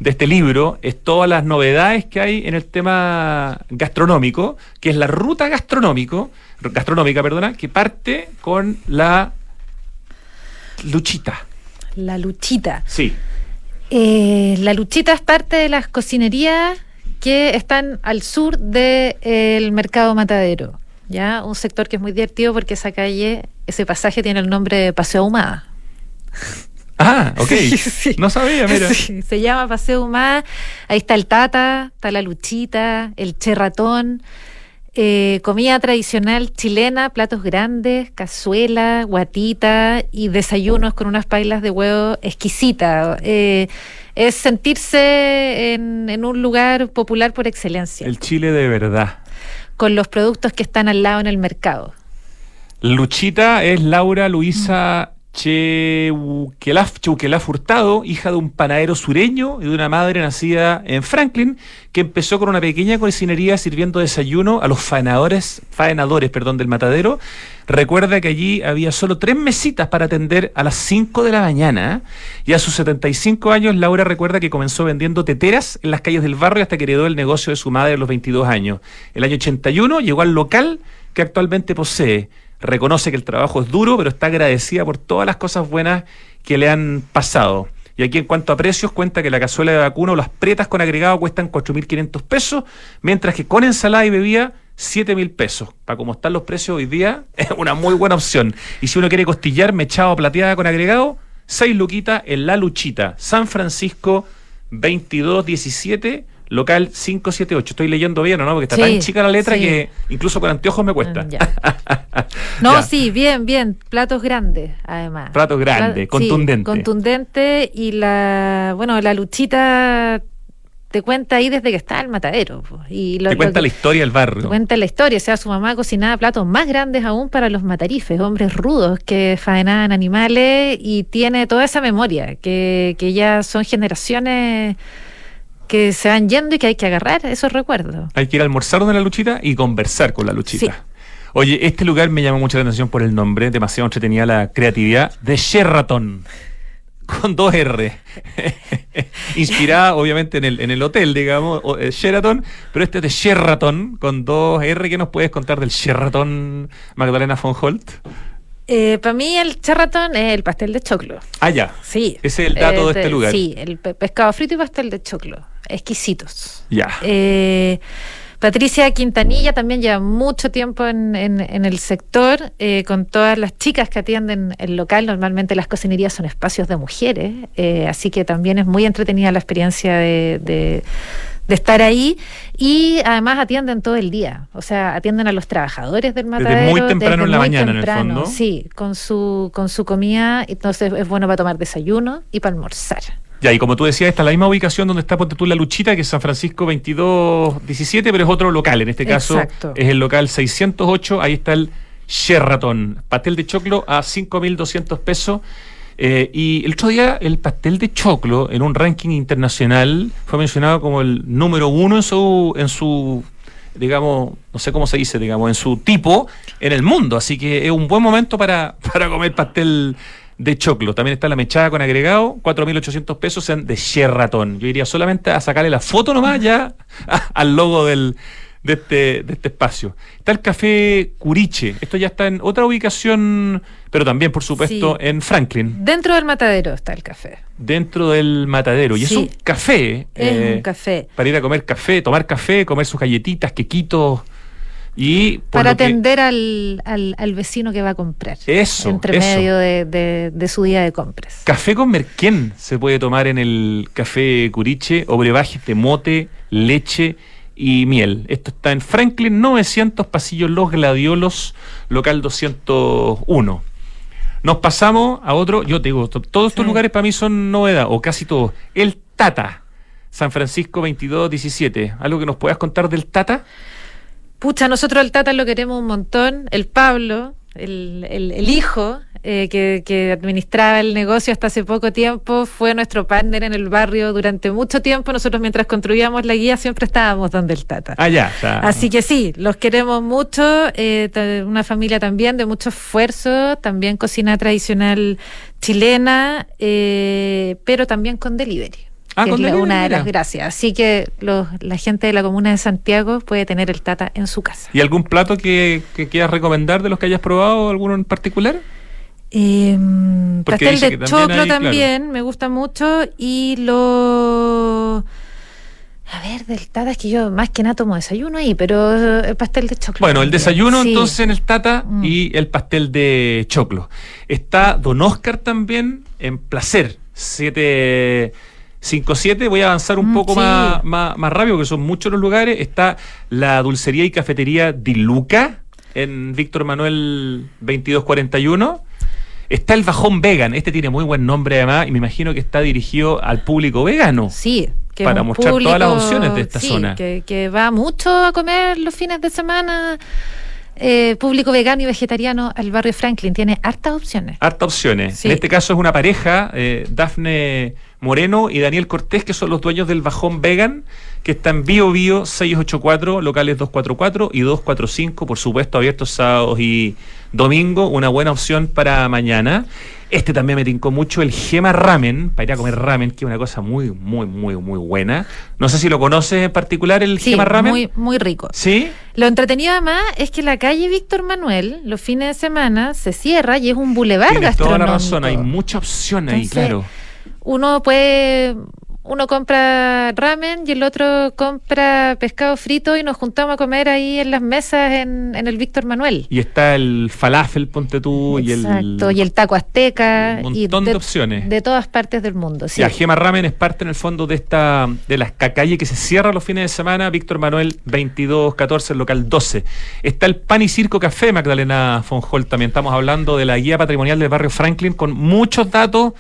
de este libro es todas las novedades que hay en el tema gastronómico, que es la ruta gastronómico, gastronómica, perdona, que parte con la luchita. La Luchita. Sí. Eh, la Luchita es parte de las cocinerías que están al sur del mercado matadero. ¿Ya? Un sector que es muy divertido porque esa calle, ese pasaje tiene el nombre de Paseo Humada. (laughs) Ah, ok. Sí, (laughs) sí. No sabía, mira. Sí, se llama Paseo Humada. Ahí está el Tata, está la Luchita, el Cherratón. eh, comida tradicional chilena, platos grandes, cazuela, guatita y desayunos con unas pailas de huevo exquisitas. Eh, es sentirse en, en un lugar popular por excelencia, El chile de verdad. Con los productos que están al lado en el mercado. Luchita es Laura Luisa Cheuquelaf, Hurtado, hija de un panadero sureño y de una madre nacida en Franklin, que empezó con una pequeña cocinería sirviendo desayuno a los faenadores, faenadores perdón, del matadero. Recuerda que allí había solo tres mesitas para atender a las 5 de la mañana. Y a sus 75 años, Laura recuerda que comenzó vendiendo teteras en las calles del barrio hasta que heredó el negocio de su madre a los 22 años. El año 81 llegó al local que actualmente posee reconoce que el trabajo es duro, pero está agradecida por todas las cosas buenas que le han pasado. Y aquí en cuanto a precios, cuenta que la cazuela de vacuno o las pretas con agregado cuestan 4.500 pesos, mientras que con ensalada y bebida 7.000 pesos. Para como están los precios hoy día, (laughs) es una muy buena opción. Y si uno quiere costillar mechado plateada con agregado, 6 luquitas en La Luchita, San Francisco 2217, local 578. Estoy leyendo bien, ¿o no? Porque está Sí, tan chica la letra sí. que incluso con anteojos me cuesta. Mm, ya. (laughs) No, Ya. sí, bien, bien. Platos grandes, además. Platos grandes, Pla- contundente. Sí, contundente y la, bueno, la luchita te cuenta ahí desde que está el matadero. Y lo- Te lo cuenta que- la historia del te barrio. cuenta la historia, o sea, su mamá cocinaba platos más grandes aún para los matarifes, hombres rudos que faenaban animales y tiene toda esa memoria, que, que ya son generaciones que se van yendo y que hay que agarrar esos recuerdos. Hay que ir a almorzar donde la luchita y conversar con la luchita. Sí. Oye, este lugar me llama mucho la atención por el nombre, demasiado entretenida la creatividad de Sheraton. Con dos R. (laughs) Inspirada, obviamente, en el, en el hotel, digamos, o, eh, Sheraton, pero este es de Sheraton, con dos R. ¿Qué nos puedes contar del Sheraton Magdalena von Holt? para mí el charratón es el pastel de choclo. Ah, ya. Sí. Ese es el dato de este lugar. Sí, el pe- pescado frito y pastel de choclo. Exquisitos. Ya. Eh, Patricia Quintanilla también lleva mucho tiempo en, en- en el sector, eh, con todas las chicas que atienden el local. Normalmente las cocinerías son espacios de mujeres, eh, así que también es muy entretenida la experiencia de, de- de estar ahí. Y además atienden todo el día, o sea, atienden a los trabajadores del matadero. muy temprano en la mañana, en el fondo. Sí, con su, con su comida, entonces es bueno para tomar desayuno y para almorzar. Ya, y como tú decías, esta es la misma ubicación donde está Ponte tú la Luchita, que es San Francisco 2217, pero es otro local. En este caso Exacto. es el local 608. Ahí está el Sheraton. Pastel de choclo a 5.200 pesos. Eh, y el otro día, el pastel de choclo en un ranking internacional fue mencionado como el número uno en su, en su digamos, no sé cómo se dice, digamos, en su tipo en el mundo. Así que es un buen momento para, (laughs) para comer pastel de choclo. También está la mechada con agregado, 4.800 pesos en de Sheraton. Yo iría solamente a sacarle la foto nomás ya (laughs) al logo del, de, este, de este espacio. Está el café Curiche. Esto ya está en otra ubicación, pero también, por supuesto, Sí. en Franklin, Dentro del matadero está el café. dentro del matadero. Y es un café. Es eh, un café. Para ir a comer café, tomar café, comer sus galletitas, quequitos. Y Para que- atender al, al, al vecino que va a comprar. Eso, Entre eso. medio de, de- de su día de compras. Café con merquén se puede tomar en el café Curiche o brebajes de mote, leche y miel. Esto está en Franklin 900, pasillo Los Gladiolos, local 201. Nos pasamos a otro, yo te digo, to- todos estos Sí. lugares para mí son novedad, o casi todos. El Tata, San Francisco 2217. ¿Algo que nos puedas contar del Tata? Pucha, nosotros el Tata lo queremos un montón. El Pablo, el, el- el hijo eh, que, que administraba el negocio hasta hace poco tiempo, fue nuestro partner en el barrio durante mucho tiempo. Nosotros mientras construíamos la guía siempre estábamos donde el Tata. Ah, ya. ya. Así que sí, los queremos mucho, eh, una familia también de mucho esfuerzo, también cocina tradicional chilena, eh, pero también con delivery. Ah, que con es la- una de las gracias. Así que los, la gente de la comuna de Santiago puede tener el Tata en su casa. ¿Y algún plato que, que quieras recomendar de los que hayas probado, alguno en particular? Eh, Porque pastel de también choclo hay, claro. también, me gusta mucho. Y lo... A ver, del Tata es que yo más que nada tomo desayuno ahí, pero el pastel de choclo. Bueno, el desayuno Sí. entonces en el Tata Mm. y el pastel de choclo. Está Don Oscar también en Placer 757. Voy a avanzar un Mm, poco sí. más, más, más rápido, porque son muchos los lugares. Está la dulcería y cafetería Di Luca en Víctor Manuel 2241. Está el Bajón Vegan. Este tiene muy buen nombre además y me imagino que está dirigido al público vegano. Sí. que Para mostrar todas las opciones de esta sí, zona. Que, que va mucho a comer los fines de semana. Eh, público vegano y vegetariano al barrio Franklin. Tiene hartas opciones. Harta opciones. Sí. En este caso es una pareja, eh, Dafne Moreno y Daniel Cortés, que son los dueños del Bajón Vegan, que está en Bio Bio 684, locales 244 y 245, por supuesto, abiertos sábados y domingo. Una buena opción para mañana. Este también me tincó mucho, el Gema Ramen, para ir a comer ramen, que es una cosa muy, muy, muy, muy buena. No sé si lo conoces en particular, el Sí, Gema Ramen. muy, muy rico. ¿Sí? Lo entretenido además es que la calle Víctor Manuel, los fines de semana, se cierra y es un bulevar Tienes toda la gastronómico. razón, hay mucha opción ahí, Entonces, claro. Uno puede, uno compra ramen y el otro compra pescado frito y nos juntamos a comer ahí en las mesas en, en el Víctor Manuel. Y está el falafel, ponte tú, y el... Y taco azteca. Un y montón de opciones. De todas partes del mundo, sí. Ya, Gema Ramen es parte en el fondo de esta de la calle que se cierra los fines de semana. Víctor Manuel 2214, el local 12. Está el Pan y Circo Café, Magdalena Fonjol. También estamos hablando de la guía patrimonial del barrio Franklin con muchos datos.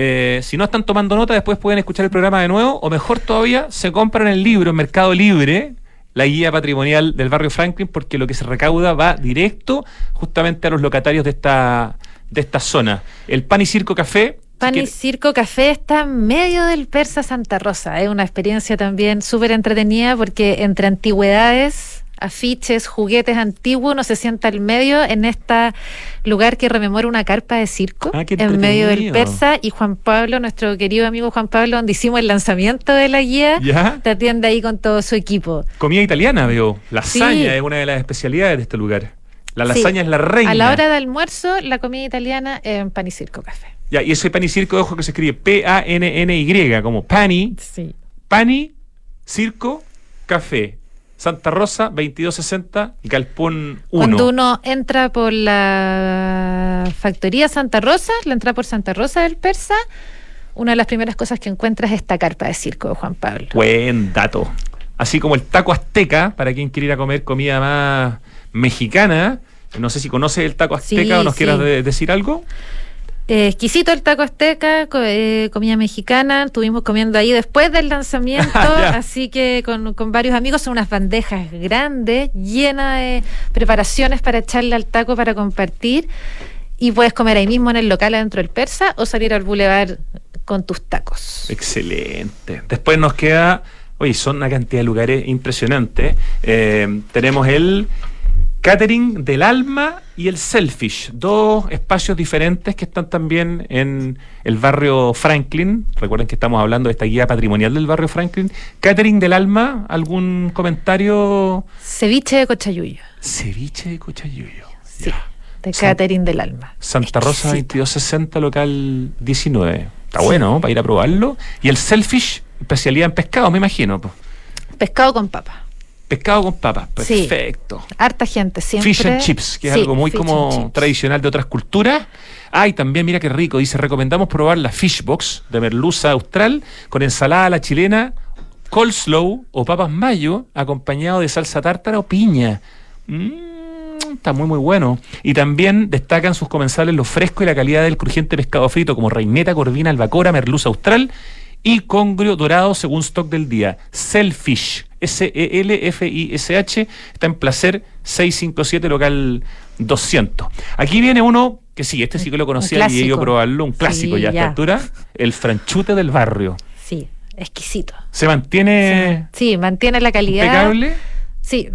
Eh, si no están tomando nota, después pueden escuchar el programa de nuevo. O mejor todavía, se compran el libro en Mercado Libre, la guía patrimonial del barrio Franklin, porque lo que se recauda va directo justamente a los locatarios de esta, de esta zona. El Pan y Circo Café. Pan y Circo Café está en medio del Persa Santa Rosa. Es una experiencia también súper entretenida porque entre antigüedades, afiches, juguetes antiguos, uno se sienta al medio en este lugar que rememora una carpa de circo Ah, en medio del. Persa. Y Juan Pablo, nuestro querido amigo Juan Pablo, donde hicimos el lanzamiento de la guía, ¿Ya? te atiende ahí con todo su equipo. Comida italiana, veo. Lasaña Sí. es una de las especialidades de este lugar. La Sí. lasaña es la reina. A la hora de almuerzo, la comida italiana en Pan y Circo Café. Ya, y ese pan y circo, ojo que se escribe P-A-N-N-Y, como pani, Sí. pani, circo, café. Santa Rosa 2260, Galpón 1. Cuando uno entra por la factoría Santa Rosa, la entra por Santa Rosa del Persa, una de las primeras cosas que encuentras es esta carpa de circo de Juan Pablo. Buen dato. Así como el taco azteca, para quien quiera ir a comer comida más mexicana. No sé si conoces el taco azteca Sí, o nos sí. quieras de- decir algo. Eh, exquisito el taco azteca, co- eh, comida mexicana, estuvimos comiendo ahí después del lanzamiento, (laughs) Ya. así que con, con varios amigos son unas bandejas grandes, llenas de preparaciones para echarle al taco para compartir y puedes comer ahí mismo en el local adentro del persa o salir al bulevar con tus tacos. Excelente. Después nos queda, oye, son una cantidad de lugares impresionantes. Eh, tenemos el Catering del Alma y el Selfish, dos espacios diferentes que están también en el barrio Franklin. Recuerden que estamos hablando de esta guía patrimonial del barrio Franklin. Catering del Alma, ¿algún comentario? Ceviche de cochayuyo, Ceviche de Cochayuyo. sí, Ya. de San- catering del alma. Santa Rosa Exquisito. 2260, local 19. Está Sí. bueno ¿no? para ir a probarlo. Y el Selfish, especialidad en pescado, me imagino. Pescado con papa. Pescado con papas, Sí. perfecto. Harta gente siempre. Fish and chips, que es Sí, algo muy como tradicional de otras culturas. Ah, y también mira qué rico, dice, recomendamos probar la fish box de merluza austral con ensalada a la chilena, coleslaw o papas mayo acompañado de salsa tártara o piña. Mm, está muy muy bueno. Y también destacan sus comensales lo fresco y la calidad del crujiente pescado frito como reineta, corvina, albacora, merluza austral y congrio dorado según stock del día. Selfish, S-E-L-F-I-S-H, está en Placer 657, local 200. Aquí viene uno que sí, este sí que lo conocía y he ido a clásico. probarlo, un clásico Sí, ya a esta altura, el franchute del barrio. Sí, exquisito. Se mantiene Sí, mantiene la calidad. impecable. Sí,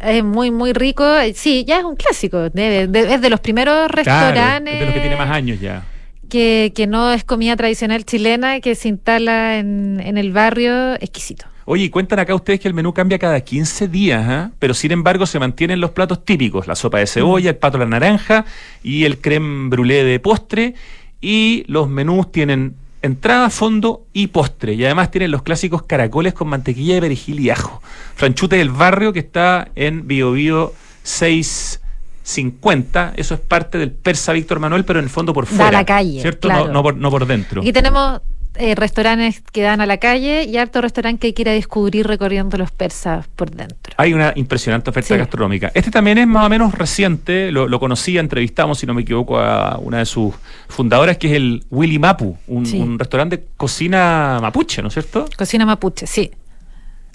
es muy, muy rico. Sí, ya es un clásico. de- de- es de los primeros Claro, restaurantes es de los que tiene más años ya. que, que no es comida tradicional chilena, que se instala en, en el barrio. Exquisito. Oye, y cuentan acá ustedes que el menú cambia cada 15 días, ¿ah? pero sin embargo se mantienen los platos típicos, la sopa de cebolla, el pato a la naranja y el creme brûlée de postre. Y los menús tienen entrada, fondo y postre. Y además tienen los clásicos caracoles con mantequilla de perejil y ajo. Franchute del barrio que está en Bio Bio 650. Eso es parte del Persa Víctor Manuel, pero en el fondo por Da a fuera. la calle, ¿Cierto? claro. No, no por, no por dentro. Aquí tenemos eh, restaurantes que dan a la calle y harto restaurante que hay que ir a descubrir recorriendo los persas por dentro. Hay una impresionante oferta Sí. gastronómica. Este también es más o menos reciente, lo, lo conocía, entrevistamos, si no me equivoco, a una de sus fundadoras, que es el Willy Mapu, un, Sí. un restaurante de cocina mapuche, ¿no es cierto? Cocina mapuche, sí.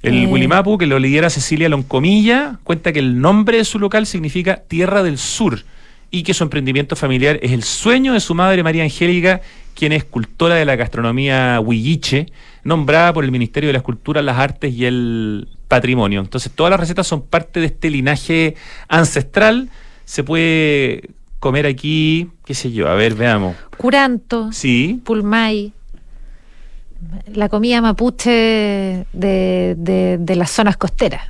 El Eh. Willy Mapu, que lo lidera Cecilia Loncomilla, cuenta que el nombre de su local significa Tierra del Sur y que su emprendimiento familiar es el sueño de su madre María Angélica, quien es cultora de la gastronomía huilliche, nombrada por el Ministerio de la Escultura, las Artes y el Patrimonio. Entonces, todas las recetas son parte de este linaje ancestral. Se puede comer aquí, qué sé yo, a ver, veamos. Curanto, Sí, pulmay, la comida mapuche de, de- de las zonas costeras.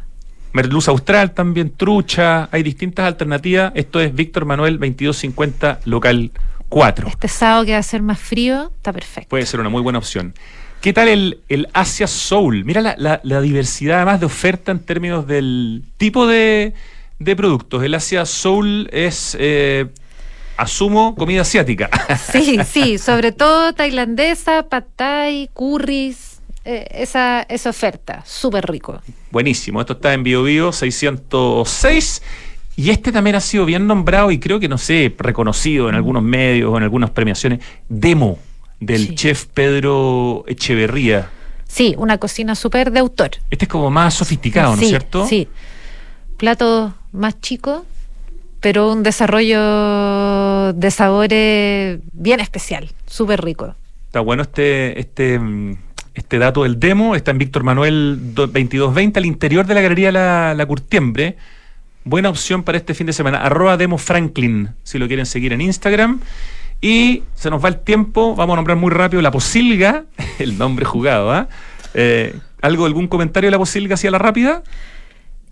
Merluza Austral también, trucha, hay distintas alternativas. Esto es Víctor Manuel 2250, local 4. Este sábado que va a ser más frío, está perfecto. Puede ser una muy buena opción. ¿Qué tal el, el Asia Soul? Mira la, la- la diversidad además de oferta en términos del tipo de, de productos. El Asia Soul es, eh, asumo, comida asiática. (laughs) Sí, sí, sobre todo tailandesa, pad thai, curries, eh, esa, esa oferta, súper rico. Buenísimo, esto está en BioBio 606 y este también ha sido bien nombrado y creo que, no sé, reconocido en algunos medios o en algunas premiaciones, Demo, del Sí. chef Pedro Echeverría. Sí, una cocina súper de autor. Este es como más sofisticado, ¿no es cierto? Sí. Platos más chicos, pero un desarrollo de sabores bien especial, súper rico. Está bueno este, este, mm, este dato del demo. Está en Víctor Manuel do- 2220, al interior de la galería La, la Curtiembre. Buena opción para este fin de semana. Arroba Demo Franklin, si lo quieren seguir en Instagram. Y se nos va el tiempo. Vamos a nombrar muy rápido la posilga. (laughs) El nombre jugado, ¿ah? Eh, ¿Algo, algún comentario de la posilga así a la rápida?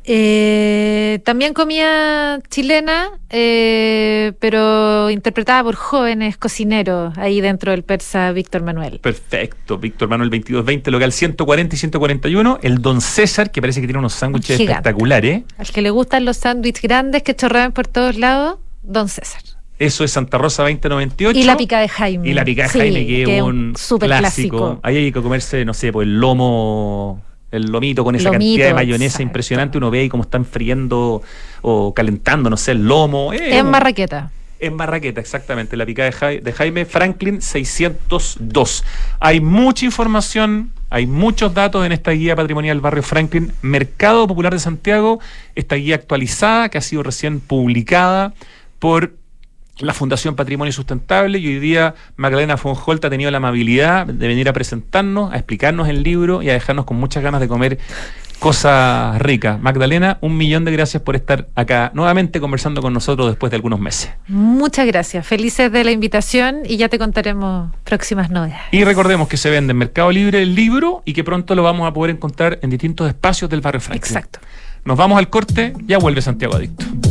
Eh, también comida chilena, eh, pero interpretada por jóvenes cocineros ahí dentro del persa Víctor Manuel. Perfecto, Víctor Manuel 2220, local 140 y 141. El Don César, que parece que tiene unos sándwiches espectaculares. Al que le gustan los sándwiches grandes que chorrean por todos lados, Don César. Eso es Santa Rosa 2098. Y la pica de Jaime. Y la pica de Jaime, que, es un super clásico. Ahí hay que comerse, no sé, pues el lomo el lomito con esa cantidad de mayonesa impresionante, uno ve ahí cómo están friendo o calentando, no sé, el lomo. Eh, en Marraqueta. En Marraqueta, exactamente, la picada de, Jaime Franklin 602. Hay mucha información, hay muchos datos en esta guía patrimonial Barrio Franklin, Mercado Popular de Santiago, esta guía actualizada que ha sido recién publicada por la Fundación Patrimonio Sustentable y hoy día Magdalena Fonjolt ha tenido la amabilidad de venir a presentarnos, a explicarnos el libro y a dejarnos con muchas ganas de comer cosas ricas. Magdalena, un millón de gracias por estar acá nuevamente conversando con nosotros después de algunos meses. Muchas gracias, felices de la invitación y ya te contaremos próximas novedades. Y recordemos que se vende en Mercado Libre el libro y que pronto lo vamos a poder encontrar en distintos espacios del barrio Franklin. Exacto. Nos vamos al corte, ya vuelve Santiago Adicto.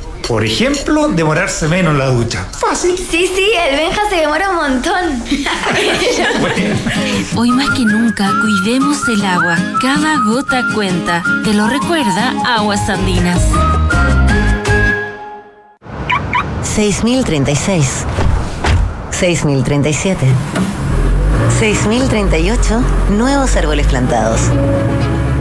Por ejemplo, demorarse menos en la ducha. Fácil. Sí, sí, el Benja se demora un montón. (laughs) Hoy más que nunca, cuidemos el agua. Cada gota cuenta. Te lo recuerda Aguas Andinas. 6036. 6037. 6038. Nuevos árboles plantados.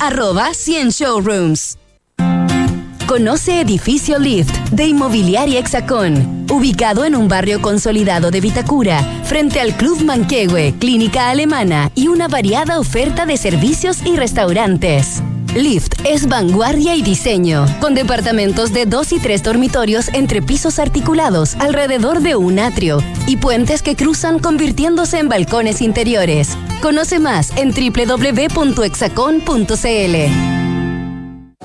arroba 100 showrooms. Conoce Edificio Lift de Inmobiliaria Hexacón, ubicado en un barrio consolidado de Vitacura, frente al Club Manquehue, clínica alemana y una variada oferta de servicios y restaurantes. Lift es vanguardia y diseño, con departamentos de dos y tres dormitorios entre pisos articulados alrededor de un atrio y puentes que cruzan convirtiéndose en balcones interiores. Conoce más en www.exacon.cl.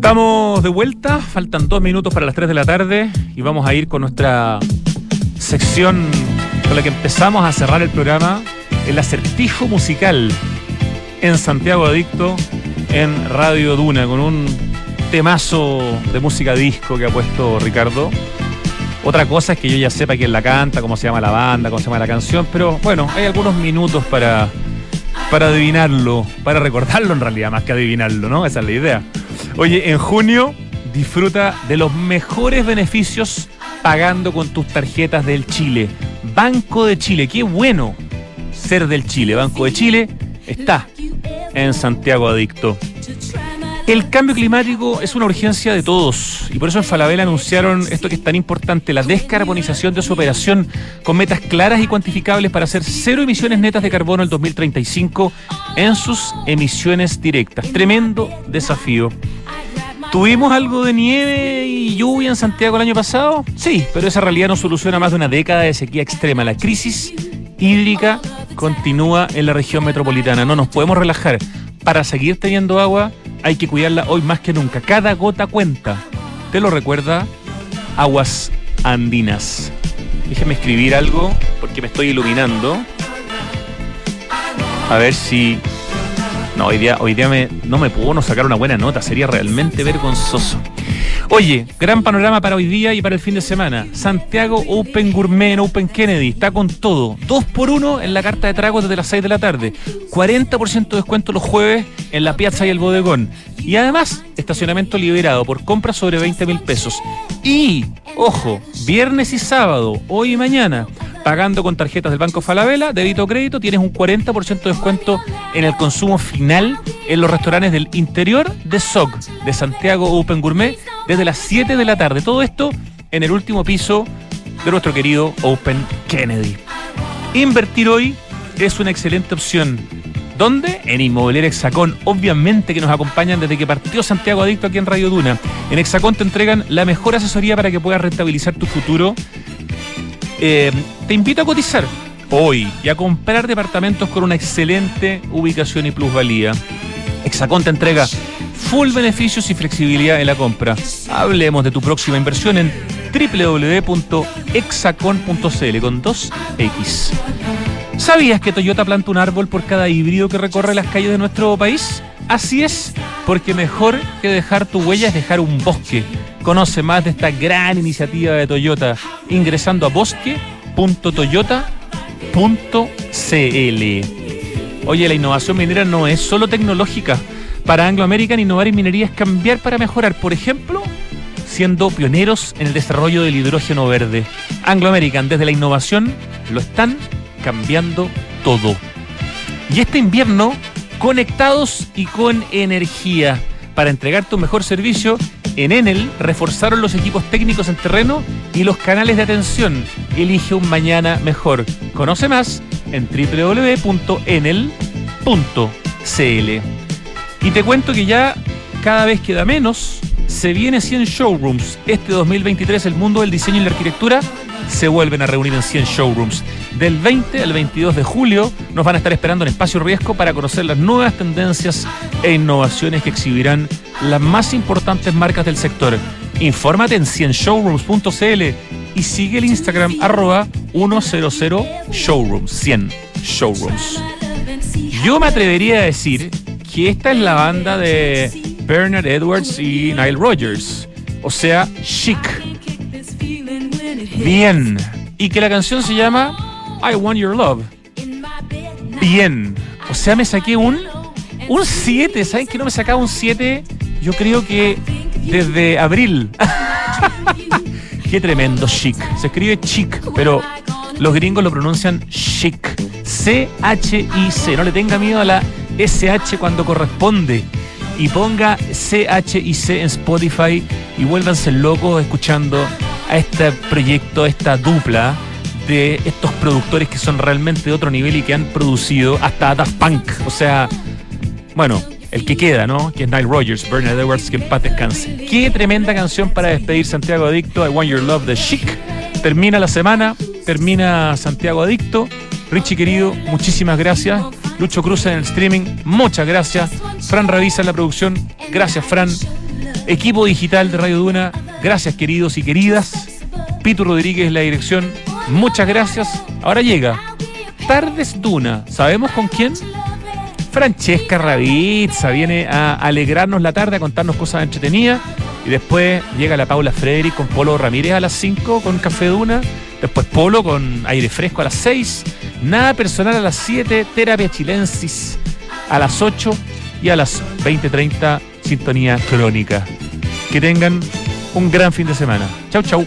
Estamos de vuelta, faltan dos minutos para las 3 de la tarde y vamos a ir con nuestra sección con la que empezamos a cerrar el programa, el acertijo musical en Santiago Adicto, en Radio Duna, con un temazo de música disco que ha puesto Ricardo. Otra cosa es que yo ya sepa quién la canta, cómo se llama la banda, cómo se llama la canción, pero bueno, hay algunos minutos para, para adivinarlo, para recordarlo en realidad, más que adivinarlo, ¿no? Esa es la idea. Oye, en junio disfruta de los mejores beneficios pagando con tus tarjetas del Chile. Banco de Chile, qué bueno ser del Chile. Banco de Chile está en Santiago Adicto. El cambio climático es una urgencia de todos y por eso en Falabella anunciaron esto que es tan importante, la descarbonización de su operación con metas claras y cuantificables para hacer cero emisiones netas de carbono el 2035 en sus emisiones directas. Tremendo desafío. ¿Tuvimos algo de nieve y lluvia en Santiago el año pasado? Sí, pero esa realidad no soluciona más de una década de sequía extrema. La crisis hídrica continúa en la región metropolitana. No nos podemos relajar. Para seguir teniendo agua hay que cuidarla hoy más que nunca. Cada gota cuenta. ¿Te lo recuerda? Aguas Andinas. Déjeme escribir algo porque me estoy iluminando. A ver si. No, hoy día, hoy día me, no me puedo no sacar una buena nota. Sería realmente vergonzoso. Oye, gran panorama para hoy día y para el fin de semana. Santiago Open Gourmet en Open Kennedy. Está con todo. Dos por uno en la carta de tragos desde las 6 de la tarde. 40% de descuento los jueves en la piazza y el bodegón. Y además, estacionamiento liberado por compras sobre 20 mil pesos. Y, ojo, viernes y sábado, hoy y mañana, pagando con tarjetas del Banco Falabella, débito o crédito, tienes un 40% de descuento en el consumo final en los restaurantes del interior de SOG, de Santiago Open Gourmet, desde las 7 de la tarde. Todo esto en el último piso de nuestro querido Open Kennedy. Invertir hoy es una excelente opción. ¿Dónde? En Inmobiliaria Hexacón. Obviamente que nos acompañan desde que partió Santiago Adicto aquí en Radio Duna. En Hexacón te entregan la mejor asesoría para que puedas rentabilizar tu futuro. Eh, te invito a cotizar hoy y a comprar departamentos con una excelente ubicación y plusvalía. Hexacón te entrega full beneficios y flexibilidad en la compra. Hablemos de tu próxima inversión en www.hexacon.cl con 2X. ¿Sabías que Toyota planta un árbol por cada híbrido que recorre las calles de nuestro país? Así es, porque mejor que dejar tu huella es dejar un bosque. Conoce más de esta gran iniciativa de Toyota ingresando a bosque.toyota.cl. Oye, la innovación minera no es solo tecnológica. Para Anglo American, innovar en minería es cambiar para mejorar. Por ejemplo, siendo pioneros en el desarrollo del hidrógeno verde. Anglo American, desde la innovación, lo están cambiando todo. Y este invierno, conectados y con energía. Para entregarte un mejor servicio, en Enel reforzaron los equipos técnicos en terreno y los canales de atención. Elige un mañana mejor. Conoce más en www.enel.cl. Y te cuento que ya cada vez queda menos. Se viene 100 showrooms. Este 2023 el mundo del diseño y la arquitectura se vuelven a reunir en 100 showrooms. Del 20 al 22 de julio nos van a estar esperando en Espacio Riesgo para conocer las nuevas tendencias e innovaciones que exhibirán las más importantes marcas del sector. Infórmate en 100showrooms.cl y sigue el Instagram arroba 100 showrooms, 100 showrooms. Yo me atrevería a decir que esta es la banda de Bernard Edwards y Nile Rogers, o sea, chic. Bien. Y que la canción se llama I Want Your Love. Bien. O sea, me saqué un un 7. ¿Saben que no me sacaba un 7? Yo creo que desde abril. (laughs) Qué tremendo chic. Se escribe chic, pero los gringos lo pronuncian chic. C-H-I-C. No le tenga miedo a la SH cuando corresponde. Y ponga C-H-I-C en Spotify y vuélvanse locos escuchando a este proyecto, a esta dupla de estos productores que son realmente de otro nivel y que han producido hasta Daft Punk. O sea, bueno, el que queda, ¿no? Que es Nile Rogers, Bernard Edwards, que en paz descanse. Qué tremenda canción para despedir Santiago Adicto, I Want Your Love de Chic. Termina la semana, termina Santiago Adicto. Richie querido, muchísimas gracias. Lucho Cruz en el streaming, muchas gracias. Fran Ravisa en la producción, gracias Fran. Equipo digital de Radio Duna, gracias queridos y queridas. Pitu Rodríguez en la dirección, muchas gracias. Ahora llega Tardes Duna, ¿sabemos con quién? Francesca Ravizza viene a alegrarnos la tarde, a contarnos cosas entretenidas. Y después llega la Paula Frederick con Polo Ramírez a las 5 con Café Duna. Después Polo con aire fresco a las 6. Nada personal a las 7. Terapia Chilensis a las 8. Y a las 20.30 Sintonía Crónica. Que tengan un gran fin de semana. Chau, chau.